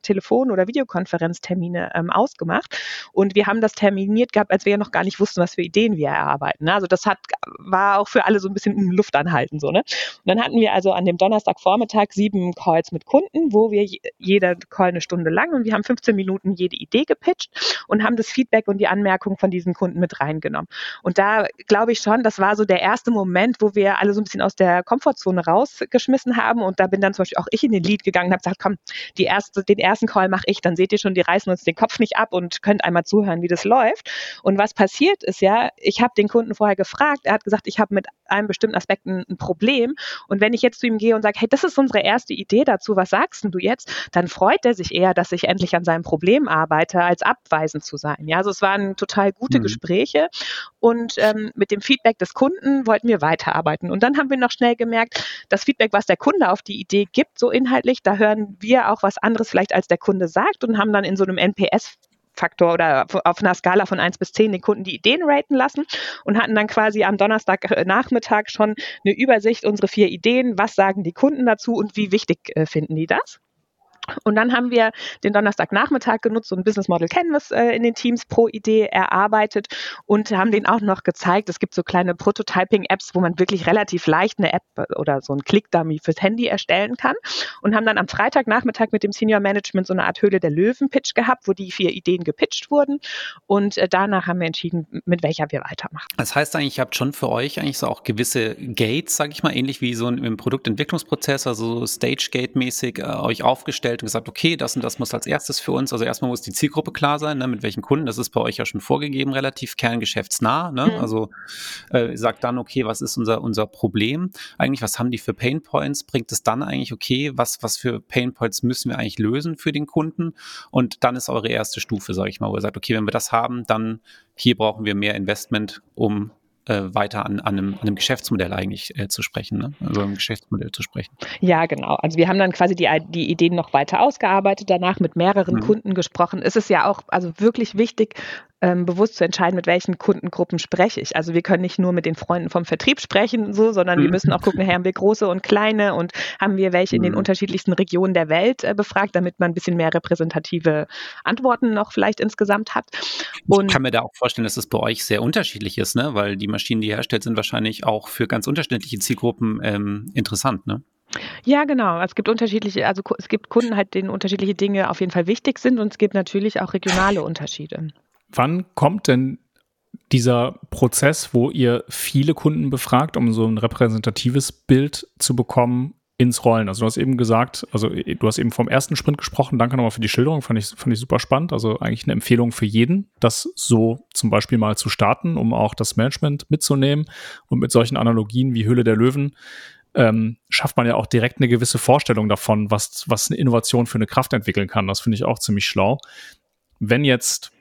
Telefon- oder Videokonferenztermine ähm, ausgemacht und wir haben das terminiert terminiert gehabt, als wir ja noch gar nicht wussten, was für Ideen wir erarbeiten. Ne? Also das hat, war auch für alle so ein bisschen um Luft anhalten. So, ne? Und dann hatten wir also an dem Donnerstagvormittag sieben Calls mit Kunden, wo wir jeder Call eine Stunde lang und wir haben 15 Minuten jede Idee gepitcht und haben das Feedback und die Anmerkungen von diesen Kunden mit reingenommen. Und da glaube ich schon, das war so der erste Moment, wo wir alle so ein bisschen aus der Komfortzone rausgeschmissen haben. Und da bin dann zum Beispiel auch ich in den Lead gegangen und habe gesagt, komm, erste, den ersten Call mache ich, dann seht ihr schon, die reißen uns den Kopf nicht ab und könnt einmal zuhören, wie das läuft. Gekauft. Und was passiert ist ja, ich habe den Kunden vorher gefragt, er hat gesagt, ich habe mit einem bestimmten Aspekt ein, ein, Problem. Und wenn ich jetzt zu ihm gehe und sage, hey, das ist unsere erste Idee dazu, was sagst du jetzt? Dann freut er sich eher, dass ich endlich an seinem Problem arbeite, als abweisend zu sein. Ja, also es waren total gute mhm. Gespräche und ähm, mit dem Feedback des Kunden wollten wir weiterarbeiten. Und dann haben wir noch schnell gemerkt, das Feedback, was der Kunde auf die Idee gibt, so inhaltlich, da hören wir auch was anderes vielleicht, als der Kunde sagt und haben dann in so einem NPS Faktor oder auf einer Skala von 1 bis 10 den Kunden die Ideen raten lassen und hatten dann quasi am Donnerstagnachmittag äh, schon eine Übersicht, unsere vier Ideen, was sagen die Kunden dazu und wie wichtig äh, finden die das. Und dann haben wir den Donnerstagnachmittag genutzt, ein Business Model Canvas äh, in den Teams pro Idee erarbeitet und haben den auch noch gezeigt. Es gibt so kleine Prototyping-Apps, wo man wirklich relativ leicht eine App oder so ein Click-Dummy fürs Handy erstellen kann. Und haben dann am Freitagnachmittag mit dem Senior Management so eine Art Höhle der Löwen-Pitch gehabt, wo die vier Ideen gepitcht wurden. Und äh, danach haben wir entschieden, mit welcher wir weitermachen. Das heißt eigentlich, ihr habt schon für euch eigentlich so auch gewisse Gates, sage ich mal, ähnlich wie so im Produktentwicklungsprozess, also Stage-Gate-mäßig äh, euch aufgestellt und gesagt, okay, das und das muss als erstes für uns. Also erstmal muss die Zielgruppe klar sein, ne, mit welchen Kunden. Das ist bei euch ja schon vorgegeben, relativ kerngeschäftsnah. Ne? Mhm. Also äh, sagt dann, okay, was ist unser, unser Problem? Eigentlich, was haben die für Pain Points? Bringt es dann eigentlich, okay, was, was für Pain Points müssen wir eigentlich lösen für den Kunden? Und dann ist eure erste Stufe, sage ich mal, wo ihr sagt, okay, wenn wir das haben, dann hier brauchen wir mehr Investment, um äh, weiter an, an, einem, an, einem, Geschäftsmodell eigentlich äh, zu sprechen, ne? also einem Geschäftsmodell zu sprechen. Ja, genau. Also wir haben dann quasi die, die Ideen noch weiter ausgearbeitet, danach mit mehreren mhm. Kunden gesprochen. Es ist ja auch also wirklich wichtig, ähm, bewusst zu entscheiden, mit welchen Kundengruppen spreche ich. Also wir können nicht nur mit den Freunden vom Vertrieb sprechen, so, sondern mhm. wir müssen auch gucken, haben wir große und kleine und haben wir welche in den mhm. unterschiedlichsten Regionen der Welt äh, befragt, damit man ein bisschen mehr repräsentative Antworten noch vielleicht insgesamt hat. Und ich kann mir da auch vorstellen, dass es bei euch sehr unterschiedlich ist, ne? weil die Maschinen, die ihr herstellt, sind wahrscheinlich auch für ganz unterschiedliche Zielgruppen ähm, interessant. Ne? Ja, genau. Es gibt unterschiedliche, also es gibt Kunden halt, denen unterschiedliche Dinge auf jeden Fall wichtig sind und es gibt natürlich auch regionale Unterschiede. Wann kommt denn dieser Prozess, wo ihr viele Kunden befragt, um so ein repräsentatives Bild zu bekommen, ins Rollen. Also du hast eben gesagt, also du hast eben vom ersten Sprint gesprochen. Danke nochmal für die Schilderung, fand ich, fand ich super spannend. Also eigentlich eine Empfehlung für jeden, das so zum Beispiel mal zu starten, um auch das Management mitzunehmen. Und mit solchen Analogien wie Höhle der Löwen ähm, schafft man ja auch direkt eine gewisse Vorstellung davon, was, was eine Innovation für eine Kraft entwickeln kann. Das finde ich auch ziemlich schlau. Wenn jetzt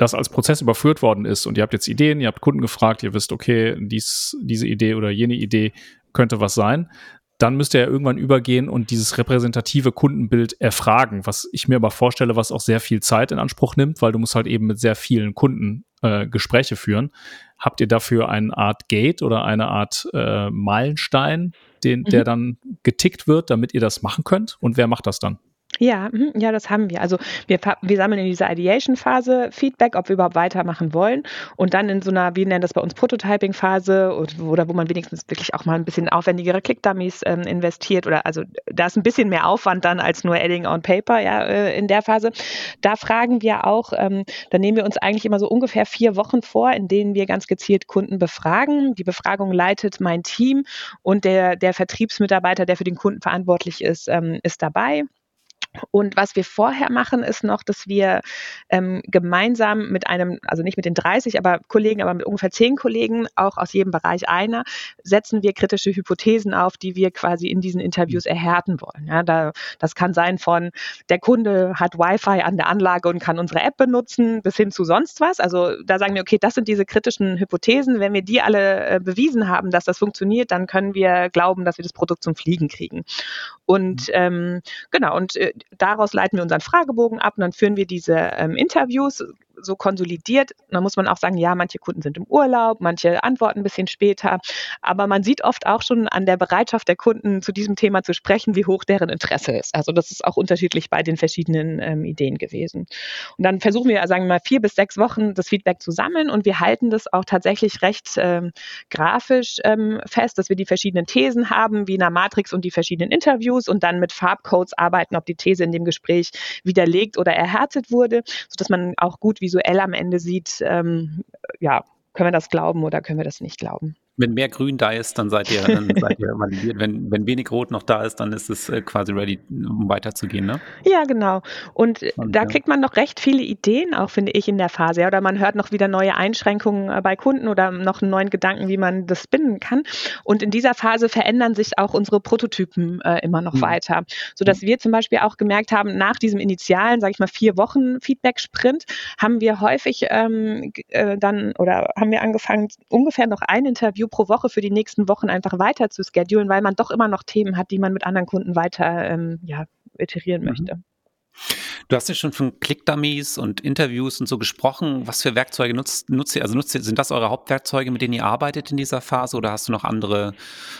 das als Prozess überführt worden ist und ihr habt jetzt Ideen, ihr habt Kunden gefragt, ihr wisst, okay, dies, diese Idee oder jene Idee könnte was sein, dann müsst ihr ja irgendwann übergehen und dieses repräsentative Kundenbild erfragen, was ich mir aber vorstelle, was auch sehr viel Zeit in Anspruch nimmt, weil du musst halt eben mit sehr vielen Kunden äh, Gespräche führen. Habt ihr dafür eine Art Gate oder eine Art äh, Meilenstein, den, mhm. der dann getickt wird, damit ihr das machen könnt? Und wer macht das dann? Ja, mhm, ja, das haben wir. Also wir, wir sammeln in dieser Ideation-Phase Feedback, ob wir überhaupt weitermachen wollen. Und dann in so einer, wir nennen das bei uns Prototyping-Phase oder wo man wenigstens wirklich auch mal ein bisschen aufwendigere Click-Dummies ähm, investiert oder also da ist ein bisschen mehr Aufwand dann als nur Adding on Paper ja, äh, in der Phase. Da fragen wir auch, ähm, da nehmen wir uns eigentlich immer so ungefähr vier Wochen vor, in denen wir ganz gezielt Kunden befragen. Die Befragung leitet mein Team und der, der Vertriebsmitarbeiter, der für den Kunden verantwortlich ist, ähm, ist dabei. Und was wir vorher machen, ist noch, dass wir ähm, gemeinsam mit einem, also nicht mit den 30, aber Kollegen, aber mit ungefähr zehn Kollegen, auch aus jedem Bereich einer, setzen wir kritische Hypothesen auf, die wir quasi in diesen Interviews erhärten wollen. Ja, da, das kann sein von, der Kunde hat Wi-Fi an der Anlage und kann unsere App benutzen, bis hin zu sonst was. Also da sagen wir, okay, das sind diese kritischen Hypothesen. Wenn wir die alle äh, bewiesen haben, dass das funktioniert, dann können wir glauben, dass wir das Produkt zum Fliegen kriegen. Und mhm. ähm, genau, und äh, daraus leiten wir unseren Fragebogen ab und dann führen wir diese ähm, Interviews so konsolidiert. Da muss man auch sagen, ja, manche Kunden sind im Urlaub, manche antworten ein bisschen später. Aber man sieht oft auch schon an der Bereitschaft der Kunden, zu diesem Thema zu sprechen, wie hoch deren Interesse ist. Also das ist auch unterschiedlich bei den verschiedenen ähm, Ideen gewesen. Und dann versuchen wir, sagen wir mal, vier bis sechs Wochen das Feedback zu sammeln und wir halten das auch tatsächlich recht ähm, grafisch ähm, fest, dass wir die verschiedenen Thesen haben, wie in einer Matrix und die verschiedenen Interviews und dann mit Farbcodes arbeiten, ob die These in dem Gespräch widerlegt oder erhärtet wurde, sodass man auch gut wie visuell am Ende sieht, ähm, ja, können wir das glauben oder können wir das nicht glauben. Wenn mehr Grün da ist, dann seid ihr, dann seid ihr validiert. Wenn, wenn wenig Rot noch da ist, dann ist es äh, quasi ready, um weiterzugehen, ne? Ja, genau. Und, Und da ja. kriegt man noch recht viele Ideen, auch finde ich, in der Phase. Oder man hört noch wieder neue Einschränkungen äh, bei Kunden oder noch einen neuen Gedanken, wie man das spinnen kann. Und in dieser Phase verändern sich auch unsere Prototypen äh, immer noch mhm. weiter, sodass wir zum Beispiel auch gemerkt haben, nach diesem initialen, sage ich mal, vier Wochen Feedback-Sprint haben wir häufig ähm, äh, dann oder haben wir angefangen, ungefähr noch ein Interview pro Woche für die nächsten Wochen einfach weiter zu schedulen, weil man doch immer noch Themen hat, die man mit anderen Kunden weiter ähm, ja, iterieren mhm. möchte. Du hast ja schon von Click-Dummies und Interviews und so gesprochen. Was für Werkzeuge nutzt, nutzt ihr? Also nutzt ihr, sind das eure Hauptwerkzeuge, mit denen ihr arbeitet in dieser Phase oder hast du noch andere,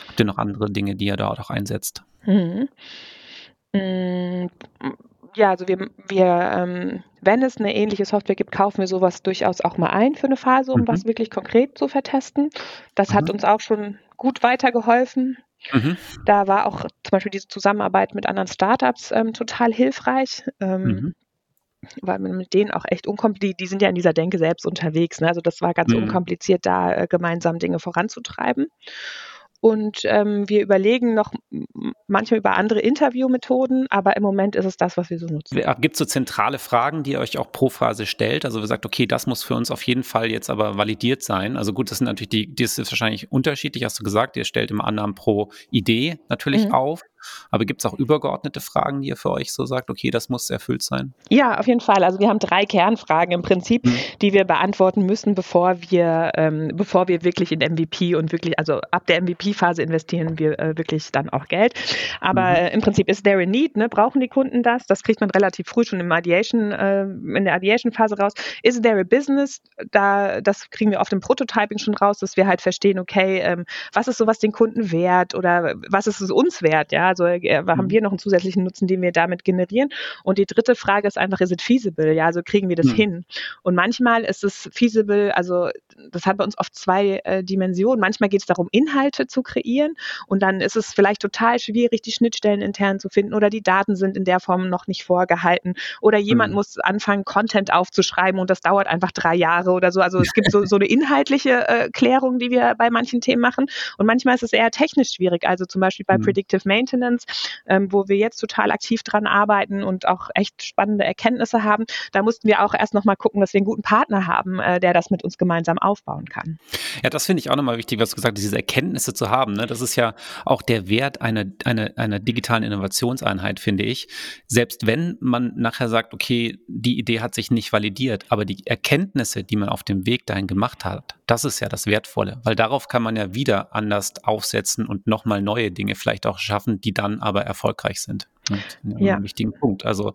habt ihr noch andere Dinge, die ihr da auch einsetzt? Mhm. Ja, also wir, wir ähm, wenn es eine ähnliche Software gibt, kaufen wir sowas durchaus auch mal ein für eine Phase, um mhm. was wirklich konkret zu vertesten. Das mhm. hat uns auch schon gut weitergeholfen. Mhm. Da war auch zum Beispiel diese Zusammenarbeit mit anderen Startups ähm, total hilfreich. Ähm, mhm. weil man mit denen auch echt unkompliziert, die, sind ja in dieser Denke selbst unterwegs. Ne? Also das war ganz mhm. unkompliziert, da äh, gemeinsam Dinge voranzutreiben. Und ähm, wir überlegen noch manchmal über andere Interviewmethoden, aber im Moment ist es das, was wir so nutzen. Gibt es so zentrale Fragen, die ihr euch auch pro Phase stellt? Also, ihr sagt, okay, das muss für uns auf jeden Fall jetzt aber validiert sein. Also gut, das sind natürlich die, das ist wahrscheinlich unterschiedlich, hast du gesagt, ihr stellt immer Annahmen pro Idee natürlich mhm. auf. Aber gibt es auch übergeordnete Fragen, die ihr für euch so sagt, okay, das muss erfüllt sein? Ja, auf jeden Fall. Also wir haben drei Kernfragen im Prinzip, mhm. die wir beantworten müssen, bevor wir, ähm, bevor wir wirklich in MVP und wirklich, also ab der MVP-Phase investieren wir äh, wirklich dann auch Geld. Aber mhm. äh, im Prinzip ist there a need, ne? brauchen die Kunden das? Das kriegt man relativ früh schon im Ideation, äh, in der Ideation-Phase raus. Is there a business? Da, das kriegen wir auf dem Prototyping schon raus, dass wir halt verstehen, okay, ähm, was ist sowas den Kunden wert oder was ist es uns wert, ja? Also äh, haben mhm. wir noch einen zusätzlichen Nutzen, den wir damit generieren? Und die dritte Frage ist einfach, ist es feasible? Ja, also kriegen wir das mhm. hin? Und manchmal ist es feasible, also das hat bei uns oft zwei äh, Dimensionen. Manchmal geht es darum, Inhalte zu kreieren und dann ist es vielleicht total schwierig, die Schnittstellen intern zu finden oder die Daten sind in der Form noch nicht vorgehalten oder jemand mhm. muss anfangen, Content aufzuschreiben und das dauert einfach drei Jahre oder so. Also es gibt so, <laughs> so eine inhaltliche äh, Klärung, die wir bei manchen Themen machen und manchmal ist es eher technisch schwierig. Also zum Beispiel bei mhm. Predictive Maintenance ähm, wo wir jetzt total aktiv dran arbeiten und auch echt spannende Erkenntnisse haben. Da mussten wir auch erst nochmal gucken, dass wir einen guten Partner haben, äh, der das mit uns gemeinsam aufbauen kann. Ja, das finde ich auch nochmal wichtig, was du gesagt hast, diese Erkenntnisse zu haben. Ne? Das ist ja auch der Wert einer, einer, einer digitalen Innovationseinheit, finde ich. Selbst wenn man nachher sagt, okay, die Idee hat sich nicht validiert, aber die Erkenntnisse, die man auf dem Weg dahin gemacht hat, das ist ja das Wertvolle, weil darauf kann man ja wieder anders aufsetzen und nochmal neue Dinge vielleicht auch schaffen, die dann aber erfolgreich sind. Ja. Ein wichtigen Punkt. Also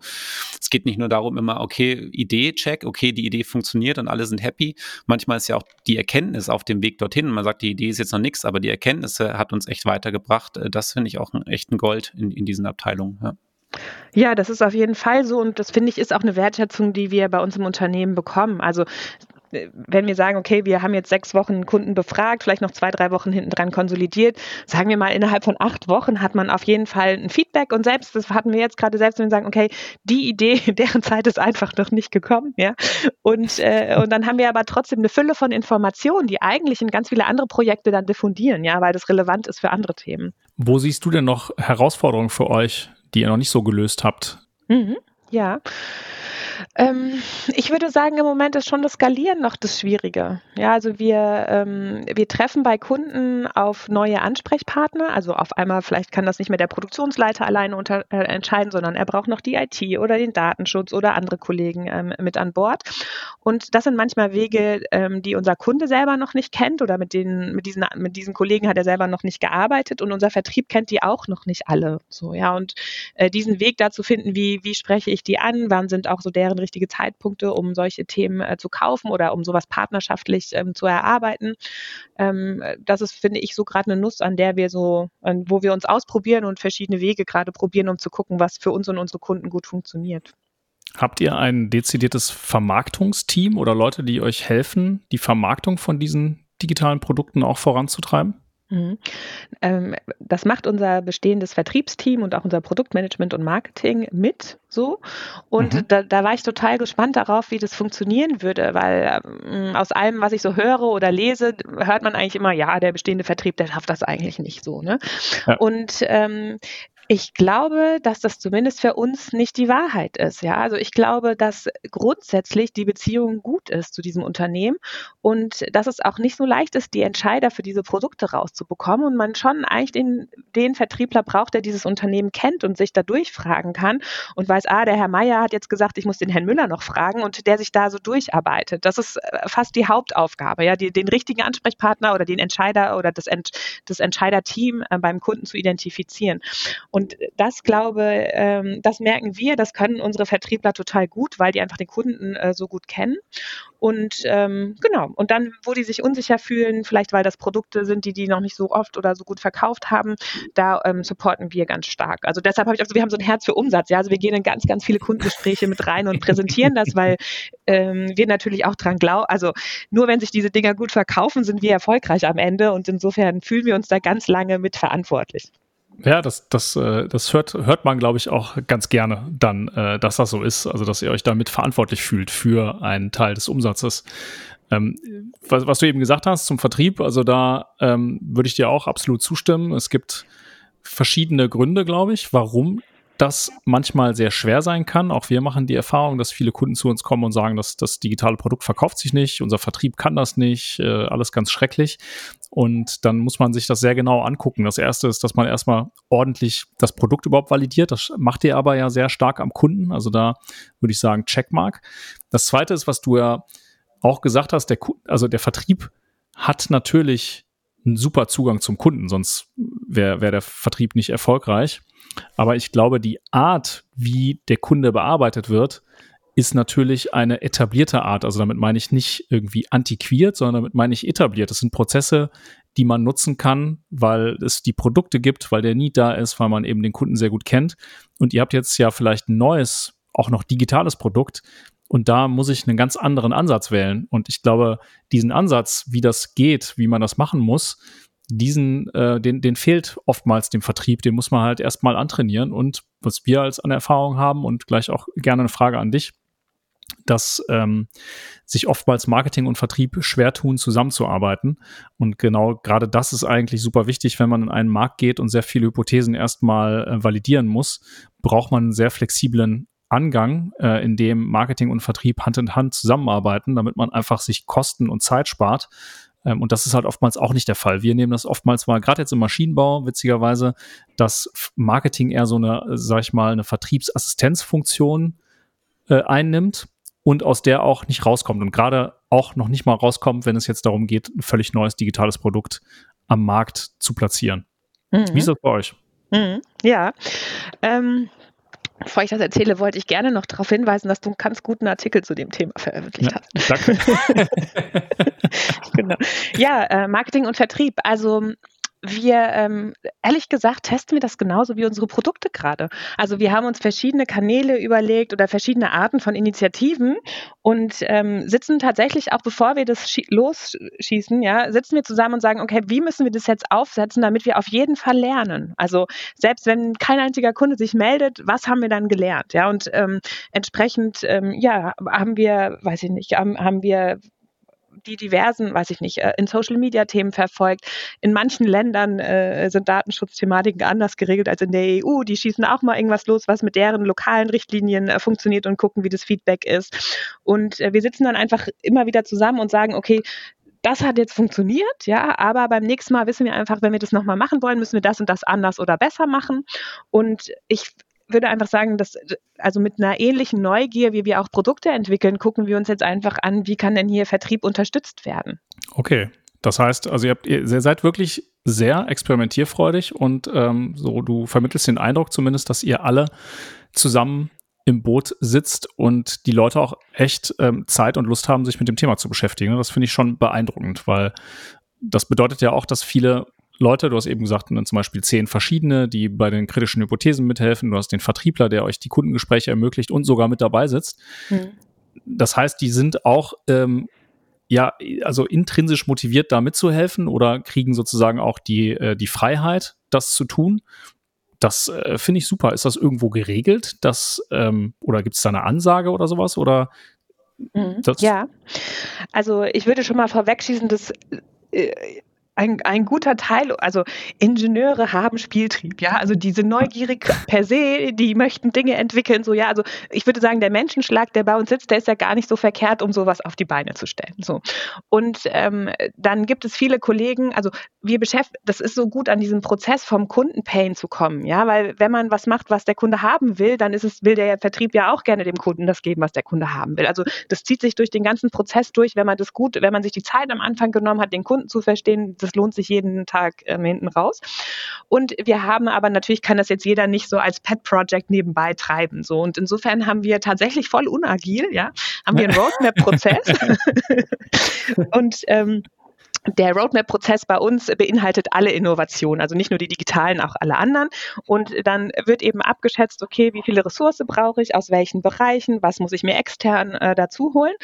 es geht nicht nur darum, immer, okay, Idee, check, okay, die Idee funktioniert und alle sind happy. Manchmal ist ja auch die Erkenntnis auf dem Weg dorthin. Man sagt, die Idee ist jetzt noch nichts, aber die Erkenntnisse hat uns echt weitergebracht. Äh, das finde ich auch ein echten Gold in, in diesen Abteilungen. Ja. Ja, das ist auf jeden Fall so und das finde ich ist auch eine Wertschätzung, die wir bei uns im Unternehmen bekommen. Also wenn wir sagen, okay, wir haben jetzt sechs Wochen Kunden befragt, vielleicht noch zwei, drei Wochen hinten dran konsolidiert, sagen wir mal, innerhalb von acht Wochen hat man auf jeden Fall ein Feedback und selbst, das hatten wir jetzt gerade selbst, wenn wir sagen, okay, die Idee, deren Zeit ist einfach noch nicht gekommen, ja. Und, äh, und dann haben wir aber trotzdem eine Fülle von Informationen, die eigentlich in ganz viele andere Projekte dann diffundieren, ja, weil das relevant ist für andere Themen. Wo siehst du denn noch Herausforderungen für euch, die ihr noch nicht so gelöst habt? Mhm, ja. Ähm, ich würde sagen, im Moment ist schon das Skalieren noch das Schwierige. Ja, also wir, ähm, wir treffen bei Kunden auf neue Ansprechpartner. Also auf einmal, vielleicht kann das nicht mehr der Produktionsleiter alleine unter, äh, entscheiden, sondern er braucht noch die IT oder den Datenschutz oder andere Kollegen ähm, mit an Bord. Und das sind manchmal Wege, ähm, die unser Kunde selber noch nicht kennt oder mit, den, mit, diesen, mit diesen Kollegen hat er selber noch nicht gearbeitet und unser Vertrieb kennt die auch noch nicht alle. So, ja, und äh, diesen Weg da zu finden, wie, wie spreche ich die an, wann sind auch so der wären richtige Zeitpunkte, um solche Themen äh, zu kaufen oder um sowas partnerschaftlich ähm, zu erarbeiten. Ähm, das ist, finde ich, so gerade eine Nuss, an der wir so, an, wo wir uns ausprobieren und verschiedene Wege gerade probieren, um zu gucken, was für uns und unsere Kunden gut funktioniert. Habt ihr ein dezidiertes Vermarktungsteam oder Leute, die euch helfen, die Vermarktung von diesen digitalen Produkten auch voranzutreiben? Mhm. Ähm, das macht unser bestehendes Vertriebsteam und auch unser Produktmanagement und Marketing mit so. Und mhm. da, da, war ich total gespannt darauf, wie das funktionieren würde, weil ähm, aus allem, was ich so höre oder lese, hört man eigentlich immer, ja, der bestehende Vertrieb, der schafft das eigentlich nicht so. Ne? Ja. Und ähm, ich glaube, dass das zumindest für uns nicht die Wahrheit ist. Ja, also ich glaube, dass grundsätzlich die Beziehung gut ist zu diesem Unternehmen und dass es auch nicht so leicht ist, die Entscheider für diese Produkte rauszubekommen und man schon eigentlich den, den Vertriebler braucht, der dieses Unternehmen kennt und sich da durchfragen kann und weiß, ah, der Herr Meier hat jetzt gesagt, ich muss den Herrn Müller noch fragen und der sich da so durcharbeitet. Das ist äh, fast die Hauptaufgabe, ja, die, den richtigen Ansprechpartner oder den Entscheider oder das, Ent, das Entscheiderteam äh, beim Kunden zu identifizieren. Und das glaube, ähm, das merken wir, das können unsere Vertriebler total gut, weil die einfach den Kunden äh, so gut kennen. Und ähm, genau, und dann, wo die sich unsicher fühlen, vielleicht weil das Produkte sind, die die noch nicht so oft oder so gut verkauft haben, da ähm, supporten wir ganz stark. Also deshalb habe ich, also wir haben so ein Herz für Umsatz, ja, also wir gehen in ganz, ganz viele Kundengespräche mit rein und präsentieren das, weil ähm, wir natürlich auch dran glauben, also nur wenn sich diese Dinger gut verkaufen, sind wir erfolgreich am Ende und insofern fühlen wir uns da ganz lange mitverantwortlich. Ja, das, das, äh, das hört, hört man, glaube ich, auch ganz gerne dann, äh, dass das so ist. Also, dass ihr euch damit verantwortlich fühlt für einen Teil des Umsatzes. Ähm, was, was du eben gesagt hast zum Vertrieb, also da ähm, würde ich dir auch absolut zustimmen. Es gibt verschiedene Gründe, glaube ich, warum das manchmal sehr schwer sein kann. Auch wir machen die Erfahrung, dass viele Kunden zu uns kommen und sagen, dass das digitale Produkt verkauft sich nicht, unser Vertrieb kann das nicht, äh, alles ganz schrecklich. Und dann muss man sich das sehr genau angucken. Das erste ist, dass man erstmal ordentlich das Produkt überhaupt validiert. Das macht ihr aber ja sehr stark am Kunden. Also da würde ich sagen, Checkmark. Das zweite ist, was du ja auch gesagt hast, der, also der Vertrieb hat natürlich einen super Zugang zum Kunden, sonst wäre wär der Vertrieb nicht erfolgreich. Aber ich glaube, die Art, wie der Kunde bearbeitet wird, ist natürlich eine etablierte Art. Also damit meine ich nicht irgendwie antiquiert, sondern damit meine ich etabliert. Das sind Prozesse, die man nutzen kann, weil es die Produkte gibt, weil der Need da ist, weil man eben den Kunden sehr gut kennt. Und ihr habt jetzt ja vielleicht ein neues, auch noch digitales Produkt. Und da muss ich einen ganz anderen Ansatz wählen. Und ich glaube, diesen Ansatz, wie das geht, wie man das machen muss, diesen, äh, den, den fehlt oftmals dem Vertrieb, den muss man halt erstmal antrainieren. Und was wir als an Erfahrung haben und gleich auch gerne eine Frage an dich, dass ähm, sich oftmals Marketing und Vertrieb schwer tun, zusammenzuarbeiten. Und genau gerade das ist eigentlich super wichtig, wenn man in einen Markt geht und sehr viele Hypothesen erstmal äh, validieren muss, braucht man einen sehr flexiblen Angang, äh, in dem Marketing und Vertrieb Hand in Hand zusammenarbeiten, damit man einfach sich Kosten und Zeit spart ähm, und das ist halt oftmals auch nicht der Fall. Wir nehmen das oftmals mal, gerade jetzt im Maschinenbau, witzigerweise, dass Marketing eher so eine, sag ich mal, eine Vertriebsassistenzfunktion äh, einnimmt und aus der auch nicht rauskommt und gerade auch noch nicht mal rauskommt, wenn es jetzt darum geht, ein völlig neues digitales Produkt am Markt zu platzieren. Mhm. Wie ist das bei euch? Mhm. Ja, ähm, Bevor ich das erzähle, wollte ich gerne noch darauf hinweisen, dass du einen ganz guten Artikel zu dem Thema veröffentlicht ja, hast. Danke. <laughs> genau. Ja, äh, Marketing und Vertrieb. Also wir, ähm, ehrlich gesagt, testen wir das genauso wie unsere Produkte gerade. Also wir haben uns verschiedene Kanäle überlegt oder verschiedene Arten von Initiativen und ähm, sitzen tatsächlich auch, bevor wir das losschießen, ja, sitzen wir zusammen und sagen, okay, wie müssen wir das jetzt aufsetzen, damit wir auf jeden Fall lernen? Also selbst wenn kein einziger Kunde sich meldet, was haben wir dann gelernt? Ja, und ähm, entsprechend, ähm, ja, haben wir, weiß ich nicht, haben, haben wir die diversen, weiß ich nicht, äh, in Social Media Themen verfolgt. In manchen Ländern äh, sind Datenschutzthematiken anders geregelt als in der EU. Die schießen auch mal irgendwas los, was mit deren lokalen Richtlinien äh, funktioniert und gucken, wie das Feedback ist. Und äh, wir sitzen dann einfach immer wieder zusammen und sagen, okay, das hat jetzt funktioniert, ja, aber beim nächsten Mal wissen wir einfach, wenn wir das nochmal machen wollen, müssen wir das und das anders oder besser machen. Und ich würde einfach sagen, dass also mit einer ähnlichen Neugier, wie wir auch Produkte entwickeln, gucken wir uns jetzt einfach an, wie kann denn hier Vertrieb unterstützt werden. Okay, das heißt, also ihr, habt, ihr seid wirklich sehr experimentierfreudig und ähm, so du vermittelst den Eindruck zumindest, dass ihr alle zusammen im Boot sitzt und die Leute auch echt ähm, Zeit und Lust haben, sich mit dem Thema zu beschäftigen. Das finde ich schon beeindruckend, weil das bedeutet ja auch, dass viele Leute, du hast eben gesagt, ne, zum Beispiel zehn verschiedene, die bei den kritischen Hypothesen mithelfen. Du hast den Vertriebler, der euch die Kundengespräche ermöglicht und sogar mit dabei sitzt. Mhm. Das heißt, die sind auch ähm, ja, also intrinsisch motiviert, da mitzuhelfen oder kriegen sozusagen auch die, äh, die Freiheit, das zu tun. Das äh, finde ich super. Ist das irgendwo geregelt? Das, ähm, oder gibt es da eine Ansage oder sowas? Oder mhm. ja, also ich würde schon mal vorwegschießen, dass äh, ein, ein guter Teil, also Ingenieure haben Spieltrieb, ja, also diese neugierig per se, die möchten Dinge entwickeln, so ja, also ich würde sagen, der Menschenschlag, der bei uns sitzt, der ist ja gar nicht so verkehrt, um sowas auf die Beine zu stellen, so. Und ähm, dann gibt es viele Kollegen, also wir beschäftigen, das ist so gut an diesem Prozess vom Kundenpain zu kommen, ja, weil wenn man was macht, was der Kunde haben will, dann ist es, will der Vertrieb ja auch gerne dem Kunden das geben, was der Kunde haben will. Also das zieht sich durch den ganzen Prozess durch, wenn man das gut, wenn man sich die Zeit am Anfang genommen hat, den Kunden zu verstehen, das lohnt sich jeden Tag ähm, hinten raus. Und wir haben aber natürlich kann das jetzt jeder nicht so als Pet Project nebenbei treiben. So und insofern haben wir tatsächlich voll unagil, ja, haben wir einen <laughs> Roadmap-Prozess <laughs> und ähm, der Roadmap-Prozess bei uns beinhaltet alle Innovationen, also nicht nur die digitalen, auch alle anderen. Und dann wird eben abgeschätzt, okay, wie viele Ressourcen brauche ich, aus welchen Bereichen, was muss ich mir extern äh, dazu holen.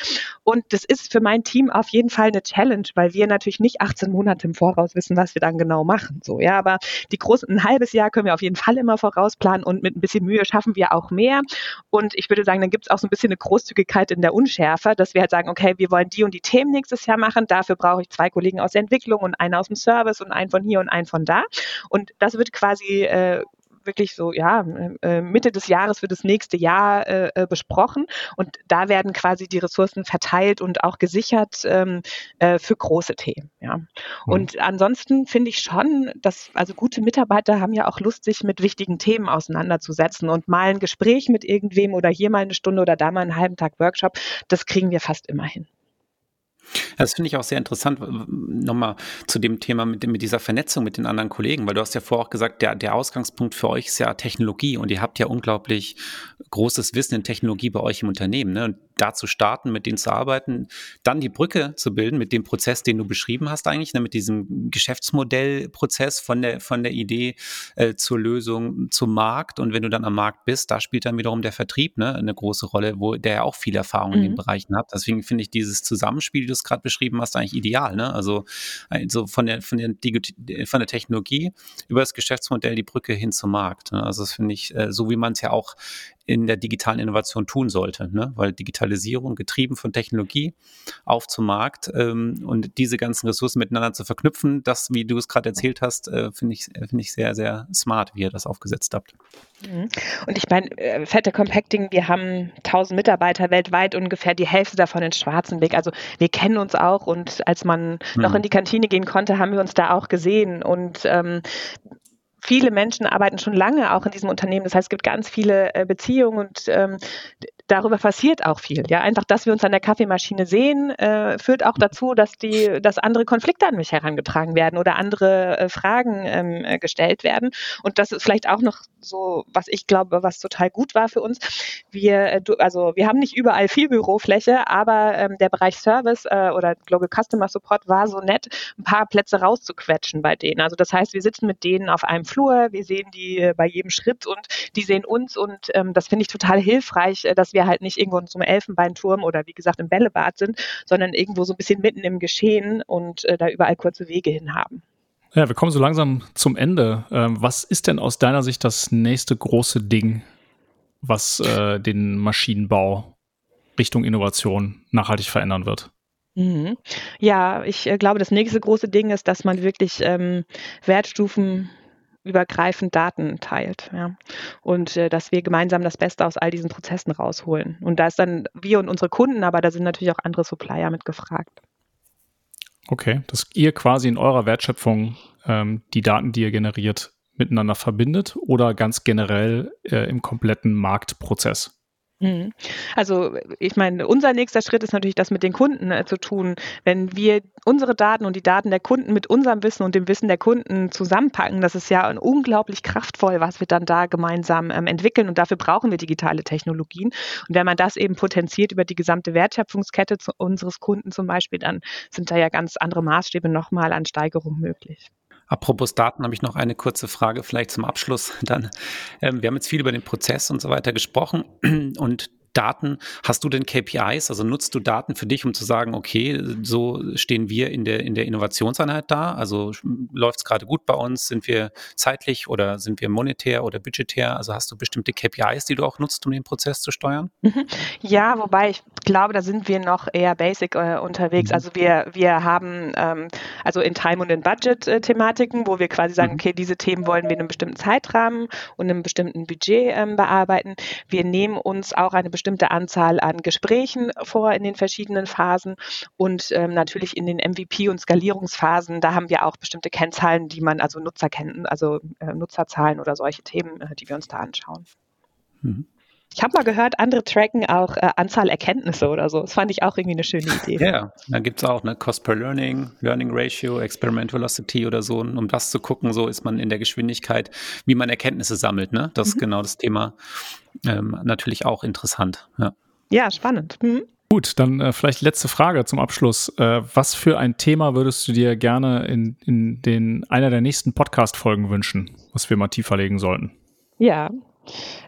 Und das ist für mein Team auf jeden Fall eine Challenge, weil wir natürlich nicht 18 Monate im Voraus wissen, was wir dann genau machen. So, ja, aber die großen, ein halbes Jahr können wir auf jeden Fall immer vorausplanen und mit ein bisschen Mühe schaffen wir auch mehr. Und ich würde sagen, dann gibt es auch so ein bisschen eine Großzügigkeit in der Unschärfe, dass wir halt sagen, okay, wir wollen die und die Themen nächstes Jahr machen, dafür brauche ich zwei Kollegen Kollegen aus der Entwicklung und einer aus dem Service und einen von hier und einen von da. Und das wird quasi äh, wirklich so, ja, äh, Mitte des Jahres für das nächste Jahr äh, äh, besprochen. Und da werden quasi die Ressourcen verteilt und auch gesichert ähm, äh, für große Themen. Ja. Mhm. Und ansonsten finde ich schon, dass, also gute Mitarbeiter haben ja auch Lust, sich mit wichtigen Themen auseinanderzusetzen und mal ein Gespräch mit irgendwem oder hier mal eine Stunde oder da mal einen halben Tag Workshop, das kriegen wir fast immer hin. Das finde ich auch sehr interessant, nochmal zu dem Thema mit, mit, dieser Vernetzung mit den anderen Kollegen, weil du hast ja vorher auch gesagt, der, der Ausgangspunkt für euch ist ja Technologie und ihr habt ja unglaublich großes Wissen in Technologie bei euch im Unternehmen. Ne? Und da zu starten, mit denen zu arbeiten, dann die Brücke zu bilden mit dem Prozess, den du beschrieben hast eigentlich, ne? mit diesem Geschäftsmodellprozess von der, von der Idee äh, zur Lösung zum Markt. Und wenn du dann am Markt bist, da spielt dann wiederum der Vertrieb ne? eine große Rolle, wo der ja auch viel Erfahrung mhm. in den mhm. Bereichen hat. Deswegen finde ich dieses Zusammenspiel, du es gerade beschrieben hast, eigentlich ideal. Ne? Also, also von, der, von, der von der Technologie über das Geschäftsmodell die Brücke hin zum Markt. Ne? Also das finde ich, äh, so wie man es ja auch in der digitalen Innovation tun sollte, ne? weil Digitalisierung getrieben von Technologie auf zum Markt ähm, und diese ganzen Ressourcen miteinander zu verknüpfen, das, wie du es gerade erzählt hast, äh, finde ich, finde ich sehr, sehr smart, wie ihr das aufgesetzt habt. Mhm. Und ich meine, äh, Fette Compacting, wir haben 1000 Mitarbeiter weltweit, ungefähr die Hälfte davon in Schwarzenberg. Also wir kennen uns auch und als man mhm. noch in die Kantine gehen konnte, haben wir uns da auch gesehen und ähm, viele Menschen arbeiten schon lange auch in diesem Unternehmen. Das heißt, es gibt ganz viele äh, Beziehungen und ähm, darüber passiert auch viel. Ja, einfach, dass wir uns an der Kaffeemaschine sehen, äh, führt auch dazu, dass die, dass andere Konflikte an mich herangetragen werden oder andere äh, Fragen ähm, äh, gestellt werden. Und das ist vielleicht auch noch so, was ich glaube, was total gut war für uns. Wir, äh, also wir haben nicht überall viel Bürofläche, aber ähm, der Bereich Service äh, oder Global Customer Support war so nett, ein paar Plätze rauszuquetschen bei denen. Also das heißt, wir sitzen mit denen auf einem Flur, wir sehen die äh, bei jedem Schritt und die sehen uns und ähm, das finde ich total hilfreich, äh, dass wir halt nicht irgendwo in so einem Elfenbeinturm oder wie gesagt im Bällebad sind, sondern irgendwo so ein bisschen mitten im Geschehen und äh, da überall kurze Wege hin haben. Ja, wir kommen so langsam zum Ende. Ähm, was ist denn aus deiner Sicht das nächste große Ding, was äh, den Maschinenbau Richtung Innovation nachhaltig verändern wird? Mhm. Ja, ich äh, glaube, das nächste große Ding ist, dass man wirklich ähm, Wertstufen übergreifend Daten teilt. Ja. Und äh, dass wir gemeinsam das Beste aus all diesen Prozessen rausholen. Und da ist dann wir und unsere Kunden, aber da sind natürlich auch andere Supplier mit gefragt. Okay, dass ihr quasi in eurer Wertschöpfung ähm, die Daten, die ihr generiert, miteinander verbindet oder ganz generell äh, im kompletten Marktprozess? Mhm. Also ich meine, unser nächster Schritt ist natürlich, das mit den Kunden äh, zu tun. Wenn wir unsere Daten und die Daten der Kunden mit unserem Wissen und dem Wissen der Kunden zusammenpacken, das ist ja unglaublich kraftvoll, was wir dann da gemeinsam ähm, entwickeln. Und dafür brauchen wir digitale Technologien. Und wenn man das eben potenziert über die gesamte Wertschöpfungskette unseres Kunden zum Beispiel, dann sind da ja ganz andere Maßstäbe nochmal an Steigerung möglich. Apropos Daten habe ich noch eine kurze Frage vielleicht zum Abschluss <laughs> dann. Ähm, wir haben jetzt viel über den Prozess und so weiter gesprochen <clears throat> und Daten, hast du denn KPIs? Also nutzt du Daten für dich, um zu sagen, okay, so stehen wir in der, in der Innovationseinheit da? Also läuft es gerade gut bei uns? Sind wir zeitlich oder sind wir monetär oder budgetär? Also hast du bestimmte KPIs, die du auch nutzt, um den Prozess zu steuern? Mhm. Ja, wobei ich glaube, da sind wir noch eher basic äh, unterwegs. Mhm. Also wir, wir haben ähm, also in Time und in Budget-Thematiken, äh, wo wir quasi sagen, mhm. okay, diese Themen wollen wir in einem bestimmten Zeitrahmen und einem bestimmten Budget ähm, bearbeiten. Wir nehmen uns auch eine bestimmte Anzahl an Gesprächen vor in den verschiedenen Phasen und ähm, natürlich in den MVP- und Skalierungsphasen, da haben wir auch bestimmte Kennzahlen, die man, also Nutzer kennen, also äh, Nutzerzahlen oder solche Themen, äh, die wir uns da anschauen. Mhm. Ich habe mal gehört, andere tracken auch äh, Anzahl Erkenntnisse oder so. Das fand ich auch irgendwie eine schöne Idee. Ja, da gibt es auch eine Cost per Learning, Learning Ratio, Experiment Velocity oder so, um das zu gucken, so ist man in der Geschwindigkeit, wie man Erkenntnisse sammelt. Ne? Das mhm. ist genau das Thema. Ähm, natürlich auch interessant. Ja, ja spannend. Mhm. Gut, dann äh, vielleicht letzte Frage zum Abschluss. Äh, was für ein Thema würdest du dir gerne in, in den einer der nächsten Podcast-Folgen wünschen, was wir mal tiefer legen sollten? Ja,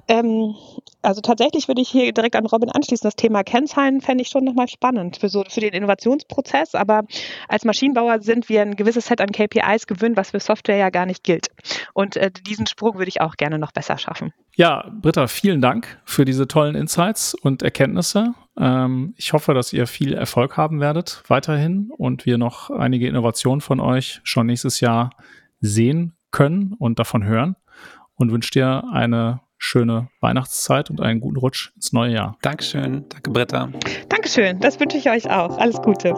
ähm, also tatsächlich würde ich hier direkt an Robin anschließen. Das Thema Kennzahlen fände ich schon nochmal spannend für, so, für den Innovationsprozess. Aber als Maschinenbauer sind wir ein gewisses Set an KPIs gewöhnt, was für Software ja gar nicht gilt. Und äh, diesen Sprung würde ich auch gerne noch besser schaffen. Ja, Britta, vielen Dank für diese tollen Insights und Erkenntnisse. Ähm, ich hoffe, dass ihr viel Erfolg haben werdet weiterhin und wir noch einige Innovationen von euch schon nächstes Jahr sehen können und davon hören und wünsche dir eine schöne Weihnachtszeit und einen guten Rutsch ins neue Jahr. Dankeschön. Danke, Britta. Dankeschön. Das wünsche ich euch auch. Alles Gute.